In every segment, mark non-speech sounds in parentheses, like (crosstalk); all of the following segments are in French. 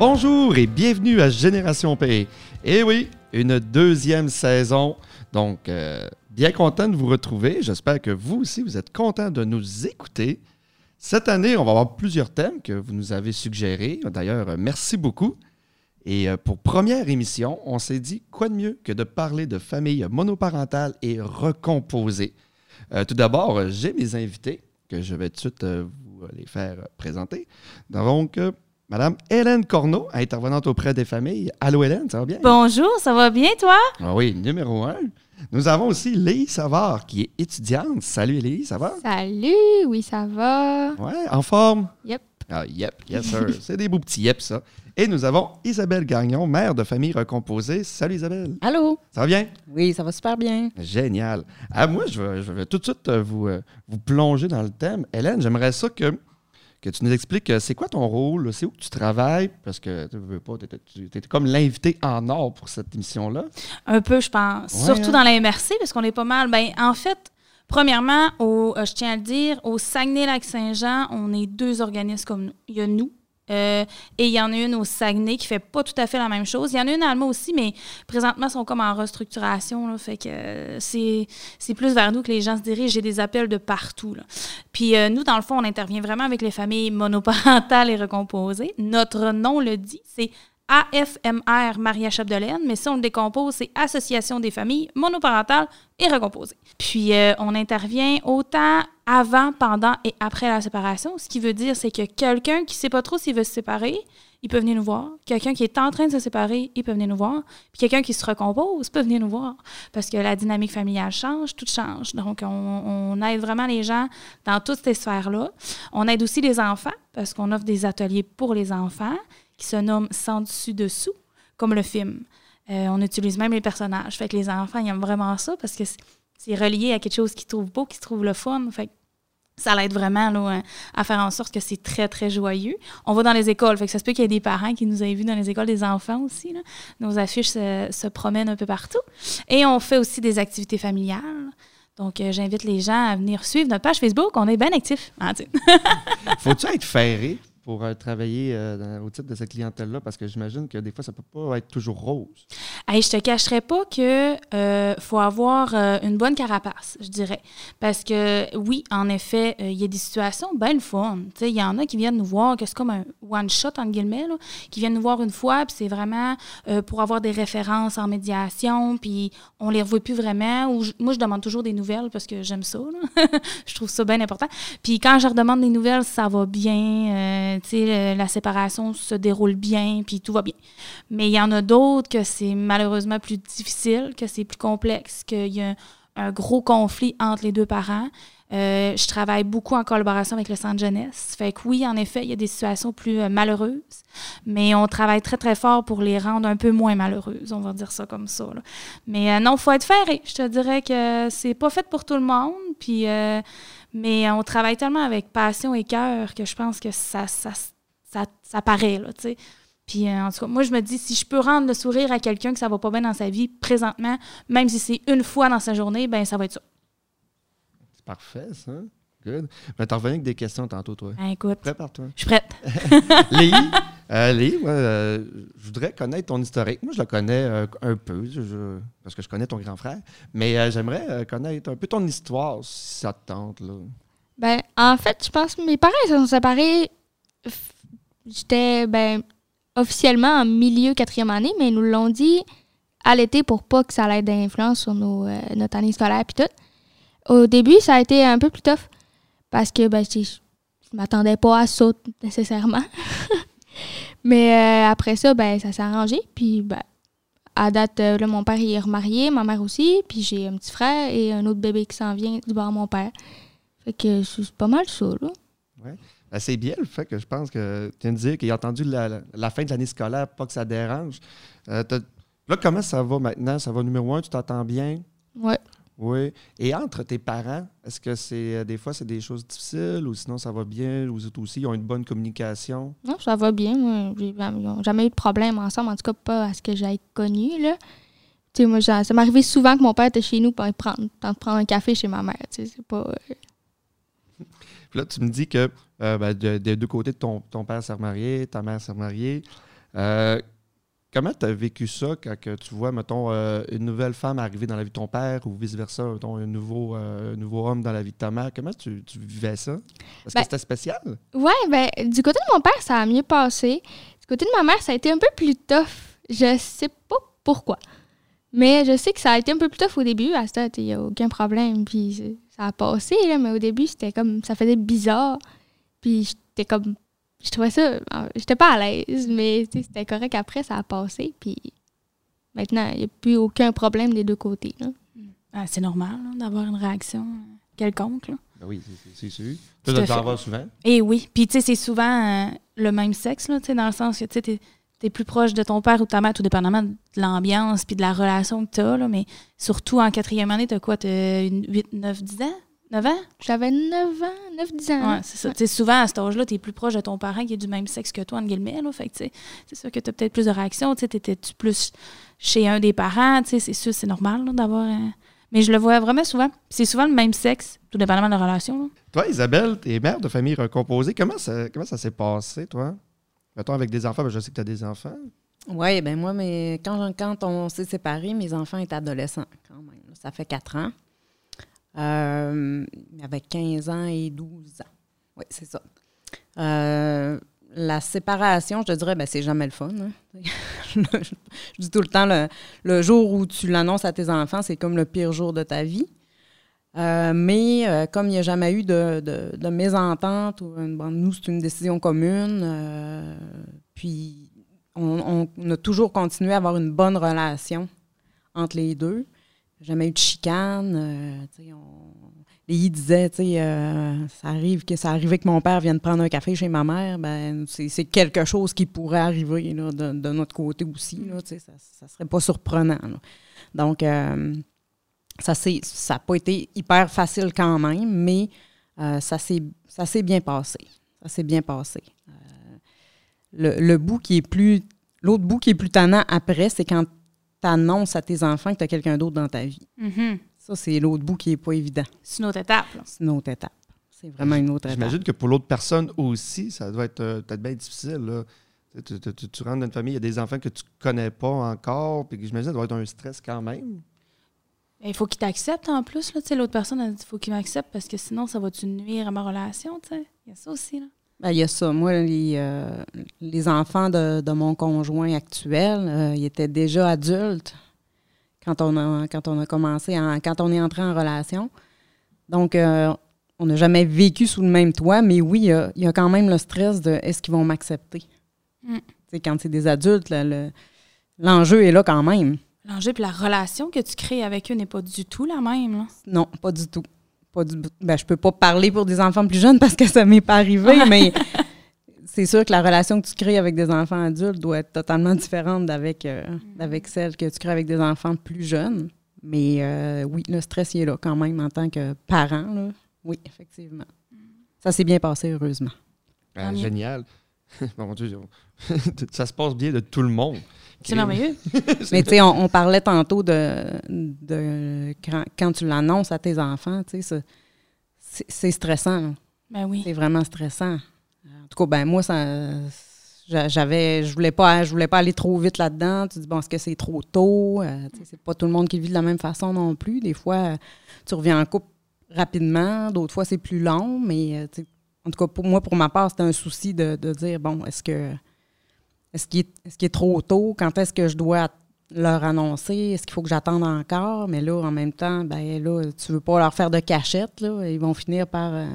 Bonjour et bienvenue à Génération P. Et oui, une deuxième saison. Donc, euh, bien content de vous retrouver. J'espère que vous aussi, vous êtes content de nous écouter. Cette année, on va avoir plusieurs thèmes que vous nous avez suggérés. D'ailleurs, euh, merci beaucoup. Et euh, pour première émission, on s'est dit quoi de mieux que de parler de famille monoparentale et recomposée? Tout d'abord, j'ai mes invités que je vais tout de suite vous les faire présenter. Donc, Madame Hélène Corneau, intervenante auprès des familles. Allô Hélène, ça va bien? Bonjour, ça va bien, toi? Ah oui, numéro un. Nous avons aussi Léie Savard, qui est étudiante. Salut Léie, ça va? Salut, oui, ça va. Ouais, en forme? Yep. Ah, yep, yes sir. (laughs) C'est des beaux petits yep, ça. Et nous avons Isabelle Gagnon, mère de famille recomposée. Salut Isabelle. Allô? Ça va bien? Oui, ça va super bien. Génial. Ah, moi, je vais, je vais tout de suite euh, vous, euh, vous plonger dans le thème. Hélène, j'aimerais ça que, que tu nous expliques euh, c'est quoi ton rôle, c'est où que tu travailles, parce que tu veux pas, tu étais comme l'invité en or pour cette émission-là. Un peu, je pense. Ouais, Surtout hein? dans la MRC, parce qu'on est pas mal. Ben, en fait, premièrement, au, euh, je tiens à le dire, au Saguenay-Lac-Saint-Jean, on est deux organismes comme nous. Il y a nous. Euh, et il y en a une au Saguenay qui fait pas tout à fait la même chose. Il y en a une à Alma aussi, mais présentement, sont comme en restructuration. Là, fait que euh, c'est plus vers nous que les gens se dirigent. J'ai des appels de partout. Puis euh, nous, dans le fond, on intervient vraiment avec les familles monoparentales et recomposées. Notre nom le dit, c'est AFMR Maria Chapdelaine, mais si on le décompose, c'est Association des familles monoparentales et recomposées. Puis euh, on intervient autant avant, pendant et après la séparation, ce qui veut dire c'est que quelqu'un qui ne sait pas trop s'il veut se séparer, il peut venir nous voir. Quelqu'un qui est en train de se séparer, il peut venir nous voir. Puis quelqu'un qui se recompose peut venir nous voir. Parce que la dynamique familiale change, tout change. Donc, on, on aide vraiment les gens dans toutes ces sphères-là. On aide aussi les enfants, parce qu'on offre des ateliers pour les enfants qui se nomment Sans dessus-dessous, comme le film. Euh, on utilise même les personnages. Fait que les enfants, aiment vraiment ça parce que c'est- relié à quelque chose qu'ils trouvent beau, qu'ils trouvent le fun. Fait que ça l'aide vraiment là, à faire en sorte que c'est très, très joyeux. On va dans les écoles, fait que ça se peut qu'il y ait des parents qui nous aient vus dans les écoles des enfants aussi. là. Nos affiches se, promènent un peu partout. Et on fait aussi des activités familiales. Donc, euh, j'invite les gens à venir suivre notre page Facebook. On est bien actifs. hein. (laughs) Faut-tu être ferré? Pour euh, travailler euh, au titre de cette clientèle-là? Parce que j'imagine que des fois, ça peut pas être toujours rose. Hey, je te cacherai pas que euh, faut avoir une bonne carapace, je dirais. Parce que oui, en effet, il y a des situations bien le fun. Il y en a qui viennent nous voir, que c'est comme un one-shot, entre guillemets, là, qui viennent nous voir une fois, puis c'est vraiment pour avoir des références en médiation, puis on les revoit plus vraiment. Ou moi, je demande toujours des nouvelles parce que j'aime ça. (laughs) je trouve ça bien important. Puis quand je leur demande des nouvelles, ça va bien. La séparation se déroule bien, puis tout va bien. Mais il y en a d'autres que c'est malheureusement plus difficile, que c'est plus complexe, qu'il y a un gros conflit entre les deux parents. Euh, je travaille beaucoup en collaboration avec le centre jeunesse. Fait que oui, en effet, il y a des situations plus euh, malheureuses, mais on travaille très, très fort pour les rendre un peu moins malheureuses, on va dire ça comme ça. Mais euh, non, il faut être ferré. Je te dirais que c'est pas fait pour tout le monde, puis, euh, mais on travaille tellement avec passion et cœur que je pense que ça, ça, ça, ça paraît, là, tu sais. Puis, euh, en tout cas, moi, je me dis, si je peux rendre le sourire à quelqu'un que ça va pas bien dans sa vie présentement, même si c'est une fois dans sa journée, ben ça va être ça. C'est parfait, ça. Good. Mais t'en revenais avec des questions tantôt, toi. Ben, écoute, Prépare-toi. je suis prête. (laughs) (laughs) Léi, euh, Léi, moi, euh, je voudrais connaître ton historique. Moi, je le connais euh, un peu, parce que je connais ton grand frère. Mais euh, j'aimerais connaître un peu ton histoire, si ça te tente. Là. Ben, en fait, je pense que mes parents se sont séparés. J'étais, ben, officiellement en milieu quatrième année, mais ils nous l'ont dit à l'été pour pas que ça ait d'influence sur nos, notre année scolaire puis tout. Au début, ça a été un peu plus tough parce que, ben, je je m'attendais pas à ça nécessairement. (laughs) mais euh, après ça, ben, ça s'est arrangé. Puis, ben, à date, euh, là, mon père il est remarié, ma mère aussi. Puis j'ai un petit frère et un autre bébé qui s'en vient du bord de mon père. Fait que c'est pas mal ça, là. Ben, c'est bien le fait que je pense que tu viens de dire qu'il a entendu la, la- la fin de l'année scolaire, pas que ça dérange. Euh, là, comment ça va maintenant? Ça va numéro un, tu t'entends bien? Ouais. Oui. Et entre tes parents, est-ce que c'est euh, des fois c'est des choses difficiles ou sinon ça va bien? Ou eux aussi, ils ont une bonne communication? Non, ça va bien. moi. Ils n'ont jamais eu de problème ensemble, en tout cas pas à ce que j'ai connu, là. Tu sais, moi, ça ça m'arrivait souvent que mon père était chez nous pour prendre, prendre un café chez ma mère. Tu sais, c'est pas... euh, Puis là, tu me dis que euh, ben, de- des deux côtés de ton, ton père s'est remarié, ta mère s'est remariée. Euh, comment tu as vécu ça quand que tu vois, mettons, euh, une nouvelle femme arriver dans la vie de ton père ou vice-versa, mettons, un nouveau, euh, nouveau homme dans la vie de ta mère? Comment tu, tu vivais ça? Est-ce Ben- que c'était spécial? Ouais, ben, du côté de mon père, ça a mieux passé. Du côté de ma mère, ça a été un peu plus tough. Je sais pas pourquoi. Mais je sais que ça a été un peu plus tough au début. À ça, il n'y a aucun problème. Puis ça a passé, là, mais au début, c'était comme. Ça faisait bizarre. Puis j'étais comme. Je trouvais ça. euh, J'étais pas à l'aise, mais tu sais, c'était correct après, ça a passé. Puis maintenant, il n'y a plus aucun problème des deux côtés. là. Ah, c'est normal là, d'avoir une réaction euh, quelconque. Là. Ben oui, c'est- sûr. Tu en fait. vas souvent? Et oui. Puis, tu sais, c'est souvent euh, le même sexe, là, tu sais, dans le sens que, tu sais, t'es es plus proche de ton père ou de ta mère, tout dépendamment de l'ambiance puis de la relation que tu as, là, mais surtout en quatrième année, tu as quoi? Tu 8, 9, 10 ans? 9 ans? J'avais 9 ans, 9-10 ans. Ouais, c'est ça. Tu sais, souvent, à cet âge-là, tu es plus proche de ton parent qui est du même sexe que toi, entre guillemets. Là. Fait que, c'est sûr que tu as peut-être plus de réactions. T'étais-tu plus chez un des parents? Tu sais, c'est sûr, c'est normal d'avoir... un- Mais je le vois vraiment souvent. C'est souvent le même sexe, tout dépendamment de la relation. là. Toi, Isabelle, tu es mère de famille recomposée. Comment ça, comment ça s'est passé, toi? Mettons, avec des enfants, ben, je sais que tu as des enfants. Oui, ben moi, mais quand, quand on s'est séparés, mes enfants étaient adolescents quand même. Ça fait quatre ans. Euh, avec 15 ans et 12 ans. Oui, c'est ça. Euh, la séparation, je te dirais, ben, c'est jamais le fun. hein. (laughs) je dis tout le temps, le, jour où tu l'annonces à tes enfants, c'est comme le pire jour de ta vie. Euh, mais comme il n'y a jamais eu de, de, mésentente, ou nous, c'est une décision commune. puis on a toujours continué à avoir une bonne relation entre les deux. Jamais eu de chicane. euh, on- tu sais, euh, ça arrive que ça arrivait que mon père vienne prendre un café chez ma mère, ben c'est quelque chose qui pourrait arriver là, de, notre côté aussi. Là, ça, ça serait pas surprenant. là. Donc, euh, ça n'a pas été hyper facile quand même, mais euh, ça s'est ça s'est bien passé. Ça s'est bien passé. Euh, le, le bout qui est plus. L'autre bout qui est plus tannant après, c'est quand tu annonces à tes enfants que tu as quelqu'un d'autre dans ta vie. Mhm. Ça, c'est l'autre bout qui n'est pas évident. C'est une autre étape. C'est une autre étape. C'est vraiment une autre étape. J'imagine que pour l'autre personne aussi, ça doit être euh, peut-être bien difficile. là. Tu, tu- tu- tu rentres dans une famille, il y a des enfants que tu connais pas encore, puis j'imagine que ça doit être un stress quand même. Ben, Il faut qu'il t'accepte en plus. Là, tu sais, L'autre personne a dit il faut qu'il m'accepte parce que sinon, ça va-tu nuire à ma relation? tu sais? Il y a ça aussi. Là. Ben, Il y a ça. Moi, les, euh, les enfants de, de mon conjoint actuel, euh, ils étaient déjà adultes quand on a, quand on a commencé, en- quand on est entré en relation. Donc, euh, on n'a jamais vécu sous le même toit, mais oui, il y a, il y a quand même le stress de est-ce qu'ils vont m'accepter? Mm. Quand c'est des adultes, le- l'enjeu est là quand même. L'enjeu puis la relation que tu crées avec eux n'est pas du tout la même. Là. Non, pas du tout. Pas du, ben, je peux pas parler pour des enfants plus jeunes parce que ça m'est pas arrivé, mais (laughs) c'est sûr que la relation que tu crées avec des enfants adultes doit être totalement différente d'avec euh, d'avec celle que tu crées avec des enfants plus jeunes. Mais euh, oui, le stress il est là quand même en tant que parent. là. Oui, effectivement. Ça s'est bien passé, heureusement. Ah, mieux. génial. (laughs) Mon Dieu, (laughs) ça se passe bien de tout le monde. C'est merveilleux. (laughs) Mais tu sais, on, on parlait tantôt de, de quand, quand tu l'annonces à tes enfants, tu sais, c'est stressant. là. Ben oui. C'est vraiment stressant. En tout cas, ben moi, ça, j'a- j'avais, je voulais pas, je voulais pas aller trop vite là-dedans. Tu dis bon, est-ce que c'est trop tôt? Euh, tu sais, C'est pas tout le monde qui le vit de la même façon non plus. Des fois, tu reviens en couple rapidement. D'autres fois, c'est plus long. Mais euh, tu sais, en tout cas, pour moi, pour ma part, c'était un souci de, de dire bon, est-ce que, est-ce qu'il est, trop tôt? Quand est-ce que je dois leur annoncer? Est-ce qu'il faut que j'attende encore? Mais là, en même temps, ben là, tu veux pas leur faire de cachette. Là, ils vont finir par euh,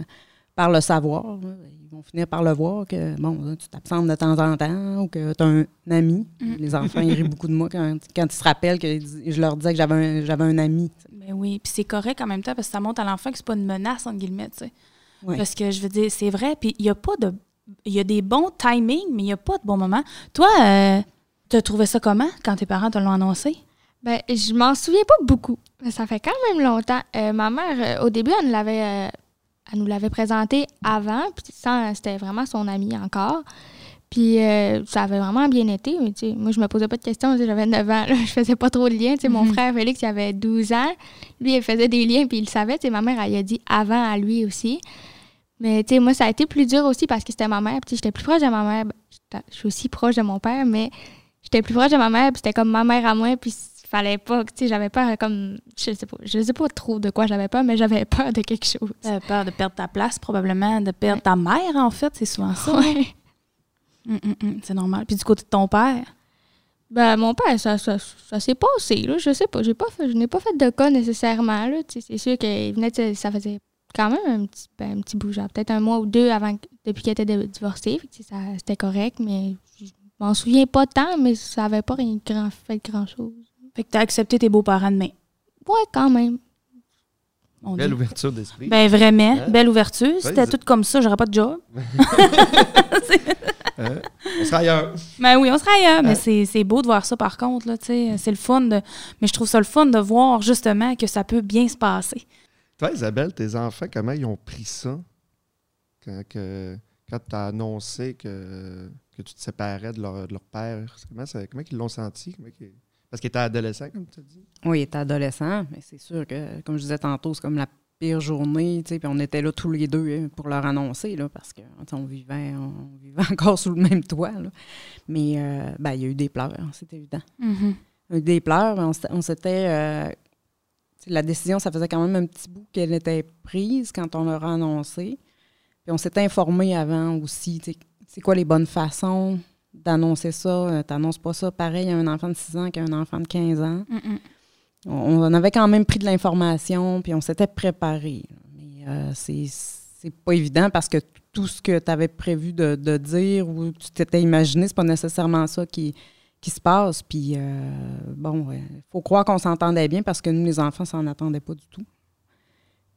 par le savoir. là. Ils vont finir par le voir que, bon, là, tu t'absentes de temps en temps ou que tu as un ami. Mm. Les enfants, ils rient beaucoup de moi quand, quand ils se rappellent que je leur disais que j'avais un, un ami. Ben oui. Puis c'est correct en même temps parce que ça montre à l'enfant que c'est pas une menace, entre guillemets. tu sais. Parce que je veux dire, c'est vrai. Puis il y a pas de. Il y a des bons timings, mais il n'y a pas de bons moments. Toi, euh, tu as trouvé ça comment quand tes parents te l'ont annoncé? Ben, je m'en souviens pas beaucoup. Mais ça fait quand même longtemps. Euh, ma mère, euh, au début, elle nous l'avait, elle nous l'avait présenté avant, puis c'était vraiment son ami encore. Puis ça avait vraiment bien été. mais moi, je me posais pas de questions. J'avais 9 ans. là, (laughs) je faisais pas trop de liens. Mon Mhm. frère Félix, il avait 12 ans. Lui, il faisait des liens, puis il le savait. Ma mère, elle y a dit avant à lui aussi. Mais tu sais, moi, ça a été plus dur aussi parce que c'était ma mère. Puis j'étais plus proche de ma mère. Ben, je suis aussi proche de mon père, mais j'étais plus proche de ma mère, puis c'était comme ma mère à moi, puis il fallait pas, tu sais, j'avais peur comme, je sais pas, je sais pas trop de quoi j'avais peur, mais j'avais (laughs) peur de quelque chose. T'avais peur de perdre ta place, probablement, de perdre ta mère, en fait, c'est souvent ça. Ouais. Hum, hum, hum, c'est normal. Puis du côté de ton père, Ben, mon père, ça, ça, ça s'est passé, là. Je sais pas. J'ai pas fait, je n'ai pas fait de cas nécessairement, là. Tu sais, c'est sûr qu'il venait ça faisait quand même un petit, ben, un petit bout, genre peut-être un mois ou deux avant, depuis qu'il était de- divorcé. Fait que, tu sais, ça, c'était correct, mais je m'en souviens pas tant, mais ça avait pas rien grand, fait grand-chose. fait que t'as accepté tes beaux-parents de main. Ouais, quand même. Belle ouverture d'esprit. Ben vraiment, Hein? belle ouverture. Si c'était tout comme ça, j'aurais pas de job. Hein? (laughs) On sera ailleurs. Ben oui, on serait ailleurs, mais Hein? c'est c'est beau de voir ça par contre, là, tu sais. C'est le fun de. Mais je trouve ça le fun de voir justement que ça peut bien se passer. Toi, Isabelle, tes enfants, comment ils ont pris ça? Quand, que, quand tu as annoncé que, que tu te séparais de leur, de leur père? Comment, ça- comment ils l'ont senti? Comment Parce qu'ils étaient adolescents, comme tu as dit. Oui, il était adolescent, mais c'est sûr que, comme je disais tantôt, c'est comme la pire journée, tu sais, puis on était là tous les deux hein, pour leur annoncer, là, parce que tu sais, on vivait, on vivait (laughs) encore sous le même toit, là. Mais euh, ben, il y a eu des pleurs, hein, c'est évident. Mhm. Il y a eu des pleurs, mais on, s'était- euh, la décision, ça faisait quand même un petit bout qu'elle était prise quand on leur a annoncé. Puis on s'était informé avant aussi, c'est quoi les bonnes façons d'annoncer ça? Euh, T'annonces pas ça pareil à un enfant de 6 ans qu'à un enfant de 15 ans Mhm. on on avait quand même pris de l'information, puis on s'était préparé. Mais euh, c'est c'est pas évident parce que tout ce que tu avais prévu de, de dire ou tu t'étais imaginé, c'est pas nécessairement ça qui, qui se passe. Puis, euh, bon, il faut croire qu'on s'entendait bien parce que nous, les enfants, s'en attendaient pas du tout.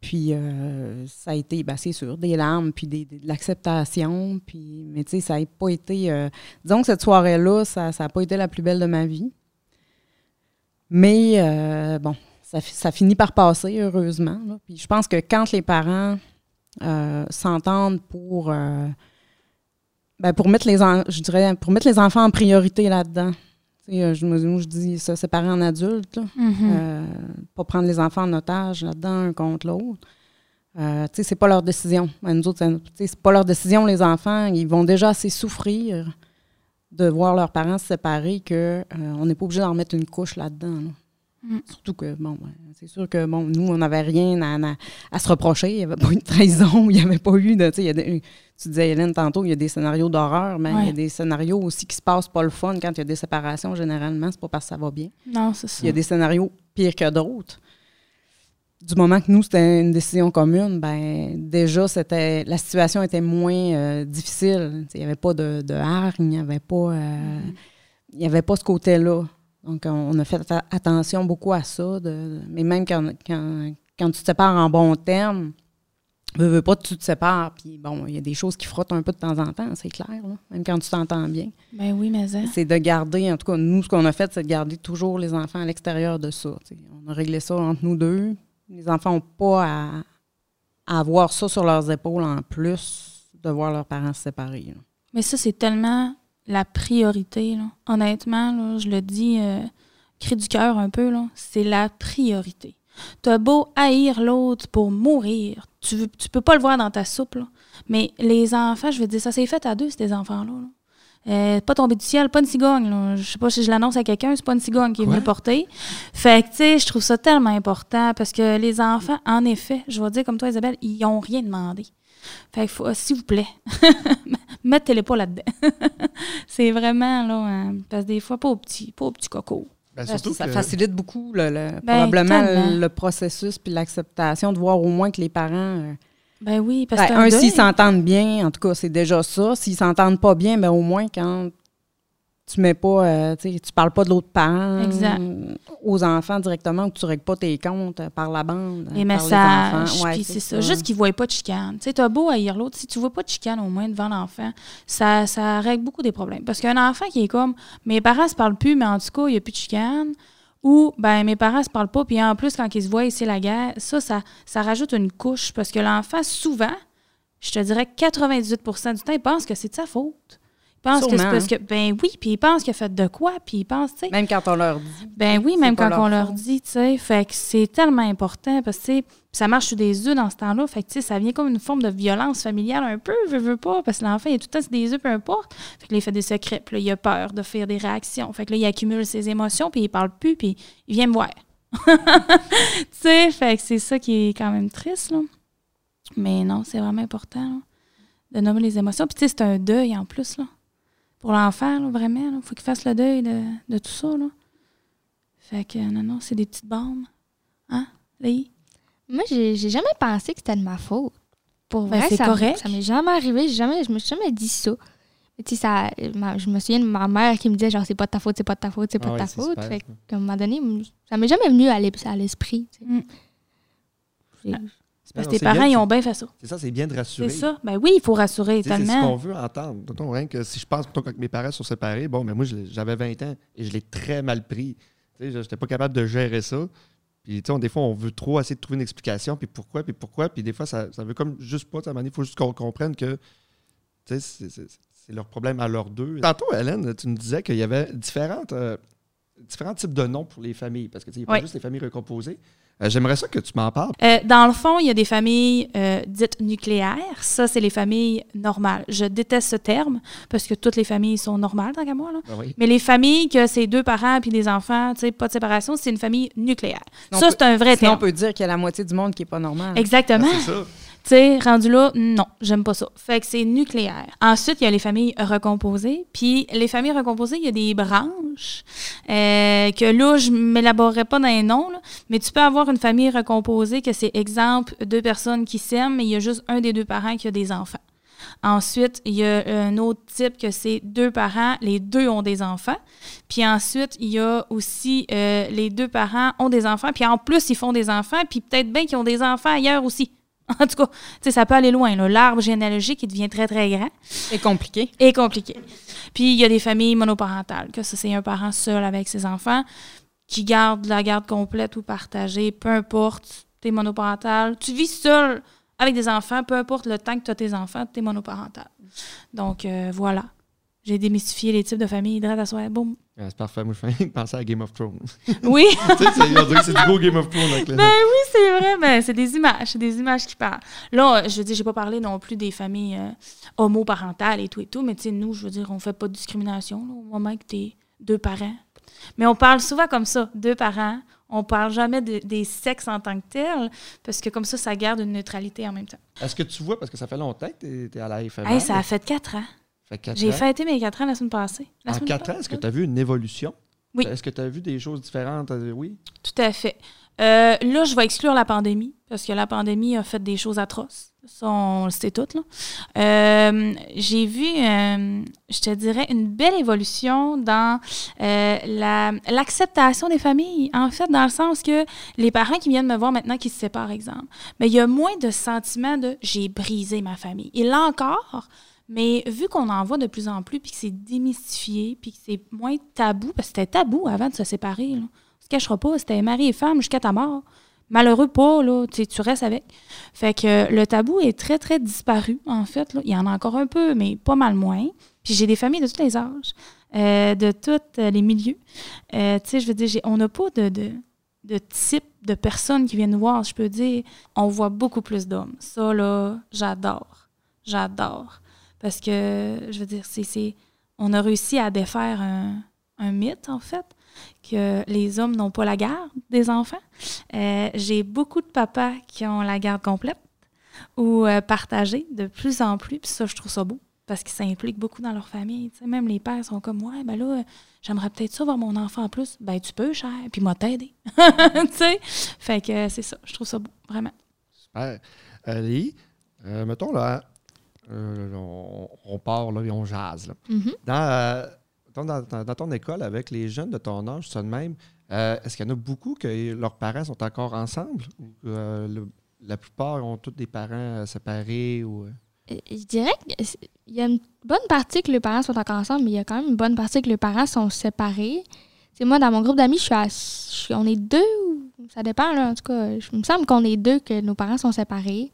Puis, euh, ça a été, ben, c'est sûr, des larmes, puis des, de l'acceptation. Puis, mais tu sais, ça n'a pas été. euh, disons que cette soirée-là, ça n'a pas été la plus belle de ma vie. Mais bon, ça, ça finit par passer, heureusement. Puis je pense que quand les parents s'entendent pour, ben, pour, mettre les en- je dirais, pour mettre les enfants en priorité là-dedans, Tu sais, euh, je, moi, je dis ça, séparer en adultes, là. Mhm. Euh, pas prendre les enfants en otage là-dedans, un contre l'autre. Euh, tu sais, c'est pas leur décision. Ben, nous autres, c'est- tu sais, c'est pas leur décision, les enfants. Ils vont déjà assez souffrir de voir leurs parents se séparer que euh, n'est pas obligé d'en remettre une couche là-dedans. là. Mm. Surtout que, bon, c'est sûr que, bon, nous, on n'avait rien à, à- à se reprocher. Il n'y avait pas eu de trahison, (laughs) il n'y avait pas eu de. Tu y a disais, Hélène, tantôt, il y a des scénarios d'horreur, mais il y a des scénarios aussi qui se passent pas le fun quand il y a des séparations, généralement. C'est pas parce que ça va bien. Non, c'est ça. Il y a des scénarios pires que d'autres. Du moment que nous, c'était une décision commune, ben déjà, c'était la situation était moins euh, difficile. Il n'y avait pas de, de hargne, il n'y avait, pas, euh, il y avait pas ce côté-là. Donc, on, a fait attention beaucoup à ça. de- mais même quand, quand, quand tu te sépares en bons termes, veux, veux pas, tu te sépares. Puis bon, il y a des choses qui frottent un peu de temps en temps, c'est clair, là, même quand tu t'entends bien. Ben oui, mais hein. C'est de garder, en tout cas, nous, ce qu'on a fait, c'est de garder toujours les enfants à l'extérieur de ça. On a réglé ça entre nous deux. Les enfants n'ont pas à, à avoir ça sur leurs épaules en plus de voir leurs parents se séparer. là. Mais ça, c'est tellement la priorité. Là. Honnêtement, là, je le dis, euh, cri du cœur un peu, là, c'est la priorité. T'as beau haïr l'autre pour mourir, tu, veux, tu peux pas le voir dans ta soupe, là. mais les enfants, je veux dire, ça s'est fait à deux, ces enfants-là. là. Euh, pas tombé du ciel, pas une cigogne. Là. Je sais pas si je l'annonce à quelqu'un, c'est pas une cigogne qui est venue porter. Fait que, tu sais, je trouve ça tellement important parce que les enfants, en effet, je vais dire comme toi, Isabelle, ils ont rien demandé. Fait que, faut- euh, s'il vous plaît, (laughs) mettez-les pas là-dedans. (laughs) c'est vraiment, là, euh, parce que des fois, pas au petit, pas au petit coco. Ben, Ça, surtout ça que- facilite beaucoup le, le- Ben, probablement le processus puis l'acceptation de voir au moins que les parents. euh, Ben oui, parce ben, que. un, c'est s'ils s'entendent bien, en tout cas, c'est déjà ça. S'ils s'entendent pas bien, ben au moins quand tu mets pas, euh, tu parles pas de l'autre parent Exact. aux enfants directement ou que tu règles pas tes comptes euh, par la bande. Les messages, enfants. Ouais, puis c'est ça. Juste qu'ils ne voient pas de chicane. Tu sais, t'as beau haïr l'autre, si tu vois pas de chicane au moins devant l'enfant, ça, ça règle beaucoup des problèmes. Parce qu'un enfant qui est comme, mes parents se parlent plus, mais en tout cas, il n'y a plus de chicane, ou, ben, mes parents se parlent pas, puis en plus, quand ils se voient, c'est la guerre, ça, ça, ça rajoute une couche, parce que l'enfant, souvent, je te dirais 98% du temps, il pense que c'est de sa faute. Ils pensent que c'est parce que, ben oui, puis ils pensent qu'il a fait de quoi, puis ils pensent, tu sais, Même quand on leur dit. ben oui, même quand on leur dit, tu sais, fait que c'est tellement important parce que, tu sais, ça marche sur des œufs dans ce temps-là, fait que, tu sais, ça vient comme une forme de violence familiale un peu, veut, veut pas, parce que l'enfant, il est tout le temps des œufs, peu importe. Fait que là, il fait des secrets, puis là, il a peur de faire des réactions. Fait que là, il accumule ses émotions, puis il parle plus, puis il vient me voir. (laughs) tu sais, fait que c'est ça qui est quand même triste, là. Mais non, c'est vraiment important, là, de nommer les émotions. Puis, tu sais, c'est un deuil en plus, là. Pour l'enfant, là, vraiment, il faut qu'il fasse le deuil de, de tout ça, là. Fait que, non, non, c'est des petites bombes. Hein, Léi? Moi, j'ai jamais pensé que c'était de ma faute. Pour Ben, vrai, c'est ça, correct. ça m'est jamais arrivé. j'ai Jamais, je me suis jamais dit ça. Mais tu sais, ça, ma- je me souviens de ma mère qui me disait genre c'est pas de ta faute, c'est pas de ta faute, c'est pas Ah de ta faute. super, Fait ça. qu'à un moment donné, ça m'est jamais venu à l'es- à l'esprit. tu sais. Mm. C'est parce que tes parents, ils ont bien fait ça. C'est ça, c'est bien de rassurer. C'est ça. Ben oui, il faut rassurer C'est ce qu'on veut entendre. Rien que si je pense quand mes parents sont séparés, bon, mais moi, j'avais 20 ans et je l'ai très mal pris. Tu sais, je n'étais pas capable de gérer ça. Puis, tu sais, on- des fois, on veut trop essayer de trouver une explication, puis pourquoi, puis pourquoi. Puis, des fois, ça, ça veut comme juste pas. Il faut juste qu'on comprenne que tu sais, c'est- leur problème à leurs deux. Tantôt, Hélène, tu nous disais qu'il y avait différentes, euh, différents types de noms pour les familles, parce que tu sais, il n'y a pas juste les familles recomposées. Euh, J'aimerais ça que tu m'en parles. Euh, dans le fond, il y a des familles euh, dites nucléaires. Ça, c'est les familles normales. Je déteste ce terme parce que toutes les familles sont normales, tant qu'à moi. Là. Ah oui. Mais les familles que c'est deux parents puis des enfants, tu sais, pas de séparation, c'est une famille nucléaire. Sinon, ça, on c'est un vrai Sinon, on terme. peut dire qu'il y a la moitié du monde qui n'est pas normal. Exactement. Ah, c'est ça. Tu sais, rendu là, non, j'aime pas ça. Fait que c'est nucléaire. Ensuite, il y a les familles recomposées. Puis les familles recomposées, il y a des branches euh, que là, je m'élaborerai pas dans les noms, là, mais tu peux avoir une famille recomposée que c'est exemple deux personnes qui s'aiment, mais il y a juste un des deux parents qui a des enfants. Ensuite, il y a un autre type que c'est deux parents, les deux ont des enfants. Puis ensuite, il y a aussi euh, les deux parents ont des enfants, puis en plus, ils font des enfants, puis peut-être bien qu'ils ont des enfants ailleurs aussi. En tout cas, tu ça peut aller loin. L'arbre généalogique, il devient très, très grand C'est compliqué. et compliqué. Puis il y a des familles monoparentales, que ça, c'est un parent seul avec ses enfants qui garde la garde complète ou partagée, peu importe, t'es monoparental. Tu vis seul avec des enfants, peu importe le temps que tu as tes enfants, t'es monoparental. Donc euh, voilà. J'ai démystifié les types de familles. Hydrate à soir. Boum. Ah, c'est parfait. Moi, je fais (laughs) penser à Game of Thrones. (laughs) Oui, (laughs) tu sais, c'est- du gros Game of Thrones. Avec Ben oui, c'est vrai. Ben, c'est des images. C'est des images qui parlent. Là, euh, je veux dire, j'ai pas parlé non plus des familles euh, homoparentales et tout et tout, mais tu sais, nous, je veux dire, on fait pas de discrimination là, au moment que t'es deux parents. Mais on parle souvent comme ça, deux parents. On parle jamais de- des sexes en tant que tels, parce que comme ça, ça garde une neutralité en même temps. Est-ce que tu vois, parce que ça fait longtemps que tu es, à la FMR. Hey, ça a fait quatre ans. J'ai ans. fêté mes quatre ans la semaine passée. La En semaine quatre ans, passée. est-ce que tu as vu une évolution? Oui. Est-ce que tu as vu des choses différentes? Euh, Oui. Tout à fait. Euh, là, je vais exclure la pandémie, parce que la pandémie a fait des choses atroces. Ça, on le sait toutes. là. Euh, J'ai vu, euh, je te dirais, une belle évolution dans la- l'acceptation des familles. En fait, dans le sens que les parents qui viennent me voir maintenant, qui se séparent, exemple, mais il y a moins de sentiment de « j'ai brisé ma famille ». Il l'a encore, mais vu qu'on en voit de plus en plus, puis que c'est démystifié, puis que c'est moins tabou, parce que c'était tabou avant de se séparer, là se cachera pas, c'était mari et femme jusqu'à ta mort. Malheureux pas, là, tu restes avec. Fait que le tabou est très, très disparu, en fait. Il y en a encore un peu, mais pas mal moins. Puis j'ai des familles de tous les âges, euh, de tous les milieux. Euh, tu sais, je veux dire, on n'a pas de, type de personnes qui viennent voir, je peux dire. On voit beaucoup plus d'hommes. Ça, là, j'adore. J'adore. Parce que, je veux dire, c'est, on a réussi à défaire un, mythe, en fait que les hommes n'ont pas la garde des enfants. Euh, J'ai beaucoup de papas qui ont la garde complète ou euh, partagée de plus en plus. Puis ça, je trouve ça beau parce qu'ils s'impliquent beaucoup dans leur famille. Même les pères sont comme Ouais, ben là, euh, j'aimerais peut-être ça voir mon enfant en plus. Ben, tu peux, cher, puis moi t'aider. (laughs) Fait que c'est ça. Je trouve ça beau, vraiment. Super. Euh, mettons là, euh, on, on part là et on jase. Là. Mhm. Dans, euh, dans, ton école, avec les jeunes de ton âge, ça de même, euh, est-ce qu'il y en a beaucoup que leurs parents sont encore ensemble? Ou le- la plupart ont tous des parents séparés ou Je dirais qu'il y a une bonne partie que les parents sont encore ensemble, mais il y a quand même une bonne partie que les parents sont séparés. C'est moi, dans mon groupe d'amis, je suis, à- je suis- on est deux, ou ça dépend, là, en tout cas. Je- Il me semble qu'on est deux, que nos parents sont séparés.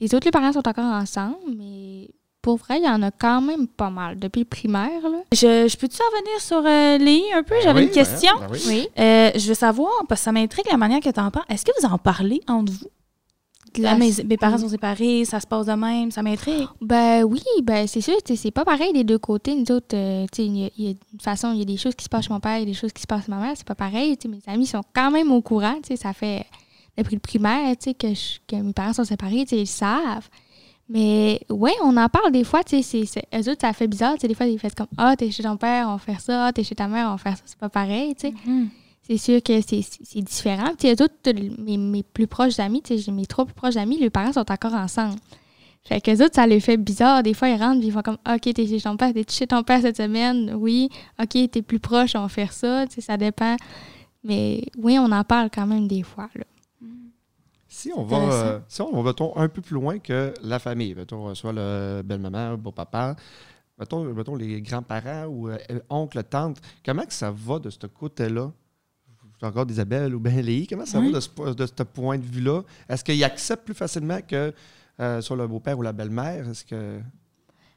Les autres, les parents sont encore ensemble, mais pour vrai, il y en a quand même pas mal depuis le primaire. Là. Je, je peux-tu en venir sur euh, Léi un peu? Ben J'avais oui, une question. ben oui. Oui. Euh, je veux savoir, parce que ça m'intrigue la manière que tu en parles. Est-ce que vous en parlez entre vous? Là, mes, mes parents sont séparés, ça se passe de même, ça m'intrigue. Ben oui, ben c'est sûr, c'est pas pareil des deux côtés. Nous autres, euh, tu sais, il y, a- une façon, il y a des choses qui se passent chez mon père, il y a des choses qui se passent chez ma mère, c'est pas pareil. Tu sais, mes amis sont quand même au courant, tu sais, ça fait depuis le primaire, tu sais, que, je- que mes parents sont séparés, tu sais, ils savent. Mais ouais, on en parle des fois, tu sais, eux autres, ça fait bizarre, tu sais, des fois, ils font comme « Ah, t'es chez ton père, on va faire ça. Ah, t'es chez ta mère, on va faire ça. » C'est pas pareil, tu sais. c'est sûr que c'est différent. Puis, eux autres, mes, mes plus proches amis, tu sais, mes trois plus proches amis, les parents sont encore ensemble. Fait que autres, ça les fait bizarre. Des fois, ils rentrent, puis ils font comme OK, t'es chez ton père, t'es chez ton père cette semaine. Oui. OK, t'es plus proche, on va faire ça. Tu sais, ça dépend. Mais oui, on en parle quand même des fois. Là. Si on va, euh, si on va mettons, un peu plus loin que la famille, mettons, soit le belle-maman, le beau-papa, mettons, mettons les grands-parents ou euh, oncle, tante, comment que ça va de ce côté-là? Je regarde Isabelle ou bien Léi, comment ça Oui. va de ce, de ce point de vue-là? Est-ce qu'ils acceptent plus facilement que euh, soit le beau-père ou la belle-mère? Est-ce que.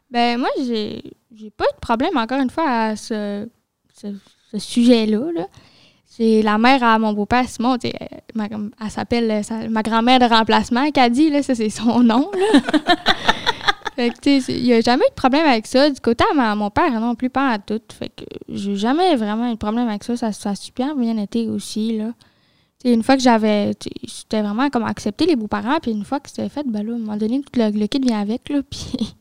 Ben, moi, j'ai j'ai pas eu de problème, encore une fois, à ce, ce, ce sujet-là. Là. C'est la mère à mon beau-père, Simon, sais, euh, ma- elle s'appelle euh, ma grand-mère de remplacement, Caddy, là, ça c'est son (laughs) nom. (laughs) Il n'y a jamais eu de problème avec ça. Du côté à mon père, non plus, pas à tout. Fait que j'ai jamais vraiment eu de problème avec ça. Ça, a super bien été aussi, là. Tu sais, une fois que j'avais. C'était vraiment comme accepter les beaux-parents, puis une fois que c'était fait, ben là, à un moment donné, tout le, le kit vient avec, là, (laughs) puis.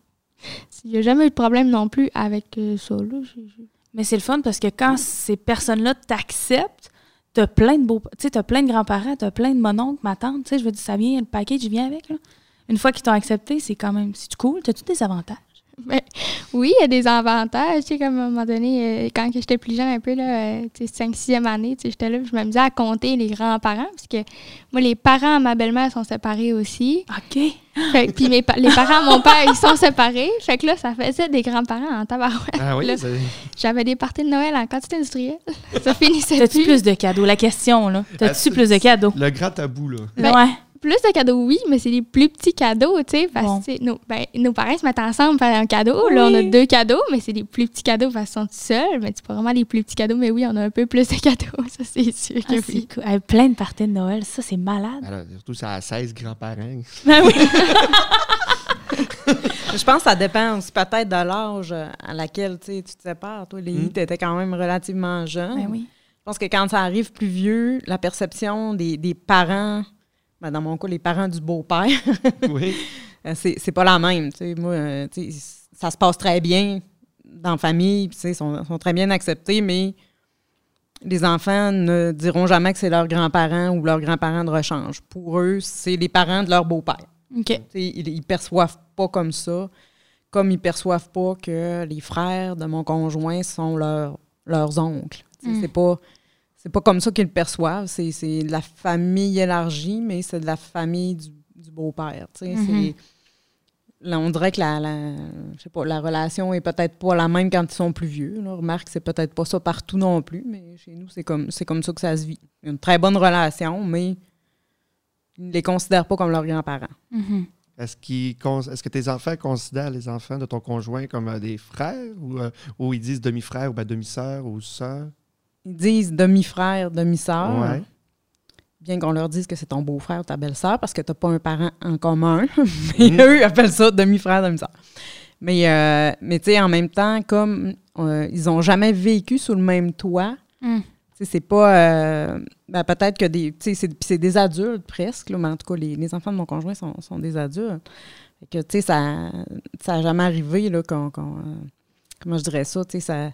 Il n'y a jamais eu de problème non plus avec euh, ça, là. J'ai- j'ai- Mais c'est le fun parce que quand ces personnes-là t'acceptent, t'as plein de beaux... Tu sais, plein de grands-parents, t'as plein de mononcles, ma tante, tu je veux dire, ça vient, le package vient avec, là. Une fois qu'ils t'ont accepté, c'est quand même... C'est cool. T'as-tu des avantages? Oui, il y a des avantages. Tu sais, comme à un moment donné, euh, quand que j'étais plus jeune un peu, là, euh, tu sais, 5 6e année, tu sais, j'étais là, puis je m'amusais à compter les grands-parents, parce que moi, les parents à ma belle-mère sont séparés aussi. OK. Puis mes pa- les parents à mon père, ils sont séparés. Fait que là, ça faisait des grands-parents en tabarouette. Ah oui, Là, c'est- J'avais des parties de Noël en quantité industrielle. Ça finissait T'as-tu plus. plus de cadeaux? La question, là. T'as-tu Ah, plus de cadeaux? le grand tabou, là. Ben, ouais. Plus de cadeaux, oui, mais c'est des plus petits cadeaux, tu sais. Parce Bon. que nos, ben, nos parents se mettent ensemble pour faire un cadeau. Là, on a deux cadeaux, mais c'est des plus petits cadeaux parce qu'ils sont tout seuls. Mais c'est pas vraiment des plus petits cadeaux, mais oui, on a un peu plus de (laughs) cadeaux. Ça, c'est sûr Ah, que c'est oui. cool. Plein de parties de Noël. Ça, c'est malade. Alors, surtout, ça a 16 grands-parents. (laughs) Ben oui. (laughs) Je pense que ça dépend aussi peut-être de l'âge à laquelle tu te sépares. Toi, Léi, Mm. tu étais quand même relativement jeune. Ben oui. Je pense que quand ça arrive plus vieux, la perception des, des parents, ben dans mon cas, les parents du beau-père, (laughs) oui. euh, c'est c'est pas la même. tu sais. Moi, euh, tu sais, ça se passe très bien dans la famille, puis, tu sais, ils sont, sont très bien acceptés, mais les enfants ne diront jamais que c'est leurs grands-parents ou leurs grands-parents de rechange. Pour eux, c'est les parents de leur beau-père. OK. Tu sais, Ils, ils perçoivent pas comme ça, comme ils perçoivent pas que les frères de mon conjoint sont leurs leurs oncles. Tu sais, Mm. C'est pas c'est pas comme ça qu'ils le perçoivent. C'est c'est de la famille élargie, mais c'est de la famille du, du beau-père. tu sais. Mhm. C'est- Là, on dirait que la, la- je sais pas, la relation est peut-être pas la même quand ils sont plus vieux. Là. Remarque, c'est peut-être pas ça partout non plus, mais chez nous, c'est comme, c'est comme ça que ça se vit. Il y a une très bonne relation, mais ils ne les considèrent pas comme leurs grands-parents. Mhm. Est-ce qu'ils est-ce que tes enfants considèrent les enfants de ton conjoint comme euh, des frères ou, euh, ou ils disent demi-frère ou ben, demi-sœur ou sœur? Ils disent demi-frère, demi-sœur. Ouais. Bien qu'on leur dise que c'est ton beau-frère ou ta belle-sœur parce que tu n'as pas un parent en commun. (laughs) mais Mhm. eux, ils appellent ça demi-frère, demi-sœur. Mais, euh, mais tu sais, en même temps, comme euh, ils n'ont jamais vécu sous le même toit, Mm. tu sais, c'est pas. euh, ben, peut-être que des. Tu sais, c'est- puis c'est des adultes presque, là, mais en tout cas, les, les enfants de mon conjoint sont, sont des adultes. Fait que, tu sais, ça ça n'a jamais arrivé, là, qu'on. euh, comment je dirais ça, tu sais, ça.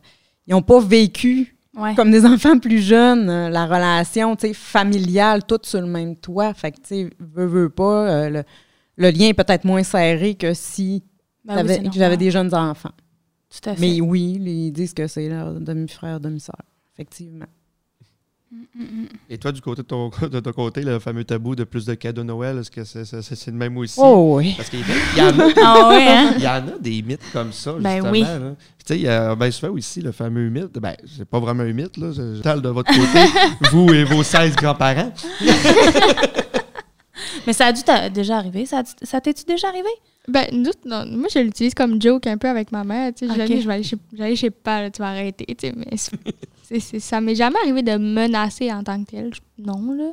Ils n'ont pas vécu Ouais. comme des enfants plus jeunes, euh, la relation familiale, toute sur le même toit. Fait que, tu sais, veux, veux pas, euh, le, le lien est peut-être moins serré que si Ben oui, j'avais des jeunes enfants. Tout à fait. Mais oui, ils disent que c'est leur demi-frère, demi-sœur. Effectivement. Et toi, du côté de ton, (laughs) de ton côté, le fameux tabou de plus de cadeaux Noël, est-ce que c'est c'est- c'est le même aussi? Oh oui. Parce qu'il y en a (laughs) Ah hein? (laughs) Il y en a des mythes comme ça, Ben justement. oui. là. Puis, Tu sais, il y a bien souvent aussi le fameux mythe. Ben, c'est pas vraiment un mythe, là. Je je parle de votre côté, vous et vos 16 grands-parents. Mais ça a dû t'a- déjà arriver? Ça, a ça t'es-tu déjà arrivé? Ben, nous, autres, non, moi, je l'utilise comme joke un peu avec ma mère. Tu sais, Ok. jamais je vais aller chez, je vais aller chez papa, là, tu vas arrêter. Tu sais, mais c'est- (laughs) c'est- c'est- ça m'est jamais arrivé de menacer en tant que tel. Non, là.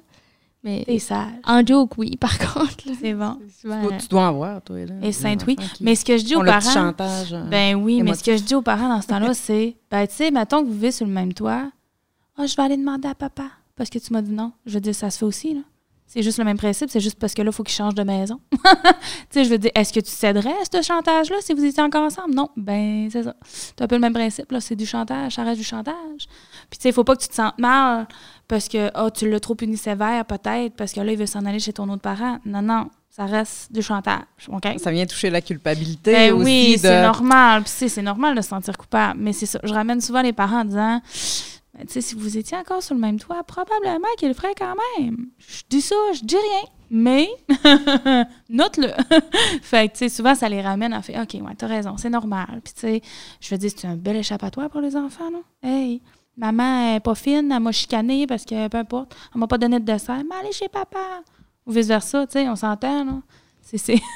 Mais T'es sage. en joke, oui, par (laughs) contre. là. C'est bon. Souvent, tu dois en voir, toi. Là, Et Sainte, oui. Mais ce que je dis aux parents. chantage. euh, Ben oui, mais ce que je dis aux parents dans ce temps-là, (laughs) c'est ben, tu sais, mettons que vous vivez sur le même toit. Ah, je vais aller demander à papa parce que tu m'as dit non. Je veux dire, ça se fait aussi, là. C'est juste le même principe, c'est juste parce que là, il faut qu'il change de maison. (laughs) tu sais, je veux dire, est-ce que tu céderais à ce chantage-là si vous étiez encore ensemble? Non. Ben, c'est ça. C'est un peu le même principe, là. C'est du chantage, ça reste du chantage. Puis, tu sais, il faut pas que tu te sentes mal parce que, ah, tu l'as trop puni sévère, peut-être, parce que là, il veut s'en aller chez ton autre parent. Non, non. Ça reste du chantage. OK? Ça vient toucher la culpabilité Ben aussi. oui, de... c'est normal. Puis, tu sais, c'est normal de se sentir coupable. Mais c'est ça. Je ramène souvent les parents en disant tu sais, si vous étiez encore sur le même toit, probablement qu'il le ferait quand même. Je dis ça, je dis rien. Mais, (laughs) note-le. (laughs) fait que, tu sais, souvent, ça les ramène à faire OK, ouais, t'as raison, c'est normal. Puis, tu sais, je veux dire, c'est un bel échappatoire pour les enfants, non? Hey, maman est pas fine, elle m'a chicané parce que, peu importe, elle m'a pas donné de dessert. Mais allez chez papa. Ou vice-versa, tu sais, on s'entend, là. C'est-. (laughs)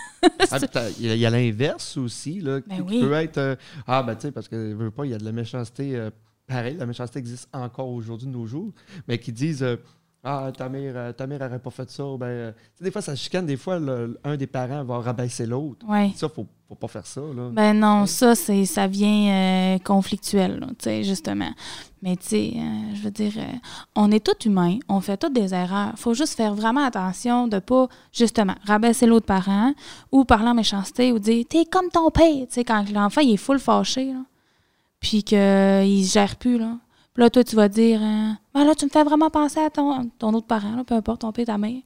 Ah, Il y a, l'inverse aussi, là, qui, Ben qui oui. peut être. euh, ah, ben, tu sais, parce que, je veux pas, il y a de la méchanceté. euh, pareil, la méchanceté existe encore aujourd'hui de nos jours, mais qui disent. euh, ah, ta mère, euh, ta mère n'aurait pas fait ça. Ben, euh, des fois, ça chicane. Des fois, le- un des parents va rabaisser l'autre. Ouais. Ça, faut, faut pas faire ça. Là. Ben non, ça, c'est ça vient euh, conflictuel, tu sais, justement. Mais tu sais, euh, je veux dire, on est tous humains, on fait toutes des erreurs. faut juste faire vraiment attention de pas, justement, rabaisser l'autre parent ou parler en méchanceté ou dire « t'es comme ton père », tu sais, quand l'enfant, il est full fâché, là, puis qu'il se gère plus, là. Puis là, toi, tu vas dire euh, Ben là, tu me fais vraiment penser à ton, ton autre parent, là, peu importe, ton père, ta mère ».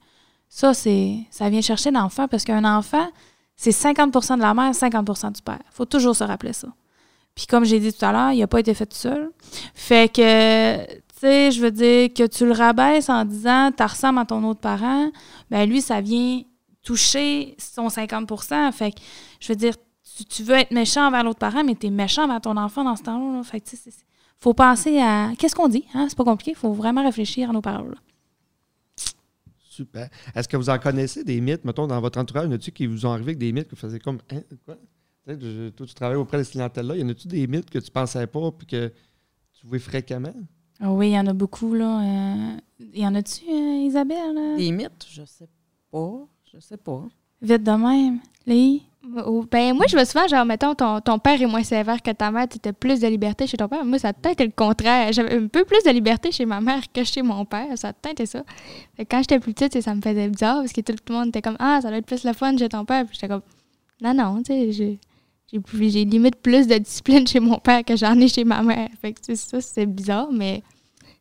Ça, c'est ça vient chercher l'enfant parce qu'un enfant, c'est 50% de la mère, 50% du père. faut toujours se rappeler ça. Puis comme j'ai dit tout à l'heure, il n'a pas été fait tout seul. Fait que, tu sais, je veux dire que tu le rabaisses en disant « tu ressembles à ton autre parent », ben lui, ça vient toucher son 50% Fait que, je veux dire, tu, tu veux être méchant envers l'autre parent, mais tu es méchant envers ton enfant dans ce temps-là. là. Fait que, tu sais, c'est- faut penser à... Qu'est-ce qu'on dit? Hein? C'est pas compliqué. Il faut vraiment réfléchir à nos paroles. Super. Est-ce que vous en connaissez des mythes, mettons, dans votre entourage? Y en a-tu qui vous ont arrivé avec des mythes que vous faisiez comme. Hein, quoi? Je- toi, tu travailles auprès de cette clientèle-là. Y en a-tu des mythes que tu pensais pas puis que tu vois fréquemment? Ah oui, il y en a beaucoup, là. Euh, y en a-tu, euh, Isabelle? là? Des mythes, je sais pas. Je sais pas. Vite de même. Léi? Ben, moi, je me souviens, genre, mettons, ton, ton père est moins sévère que ta mère, tu as plus de liberté chez ton père. Moi, ça a peut-être le contraire. J'avais un peu plus de liberté chez ma mère que chez mon père. Ça a peut-être ça. Fait que quand j'étais plus petite, ça me faisait bizarre parce que tout le monde était comme Ah, ça doit être plus le fun chez ton père. Puis j'étais comme Non, non, tu sais, j'ai. Limite plus de discipline chez mon père que j'en ai chez ma mère. Fait que sais, ça, c'est bizarre, mais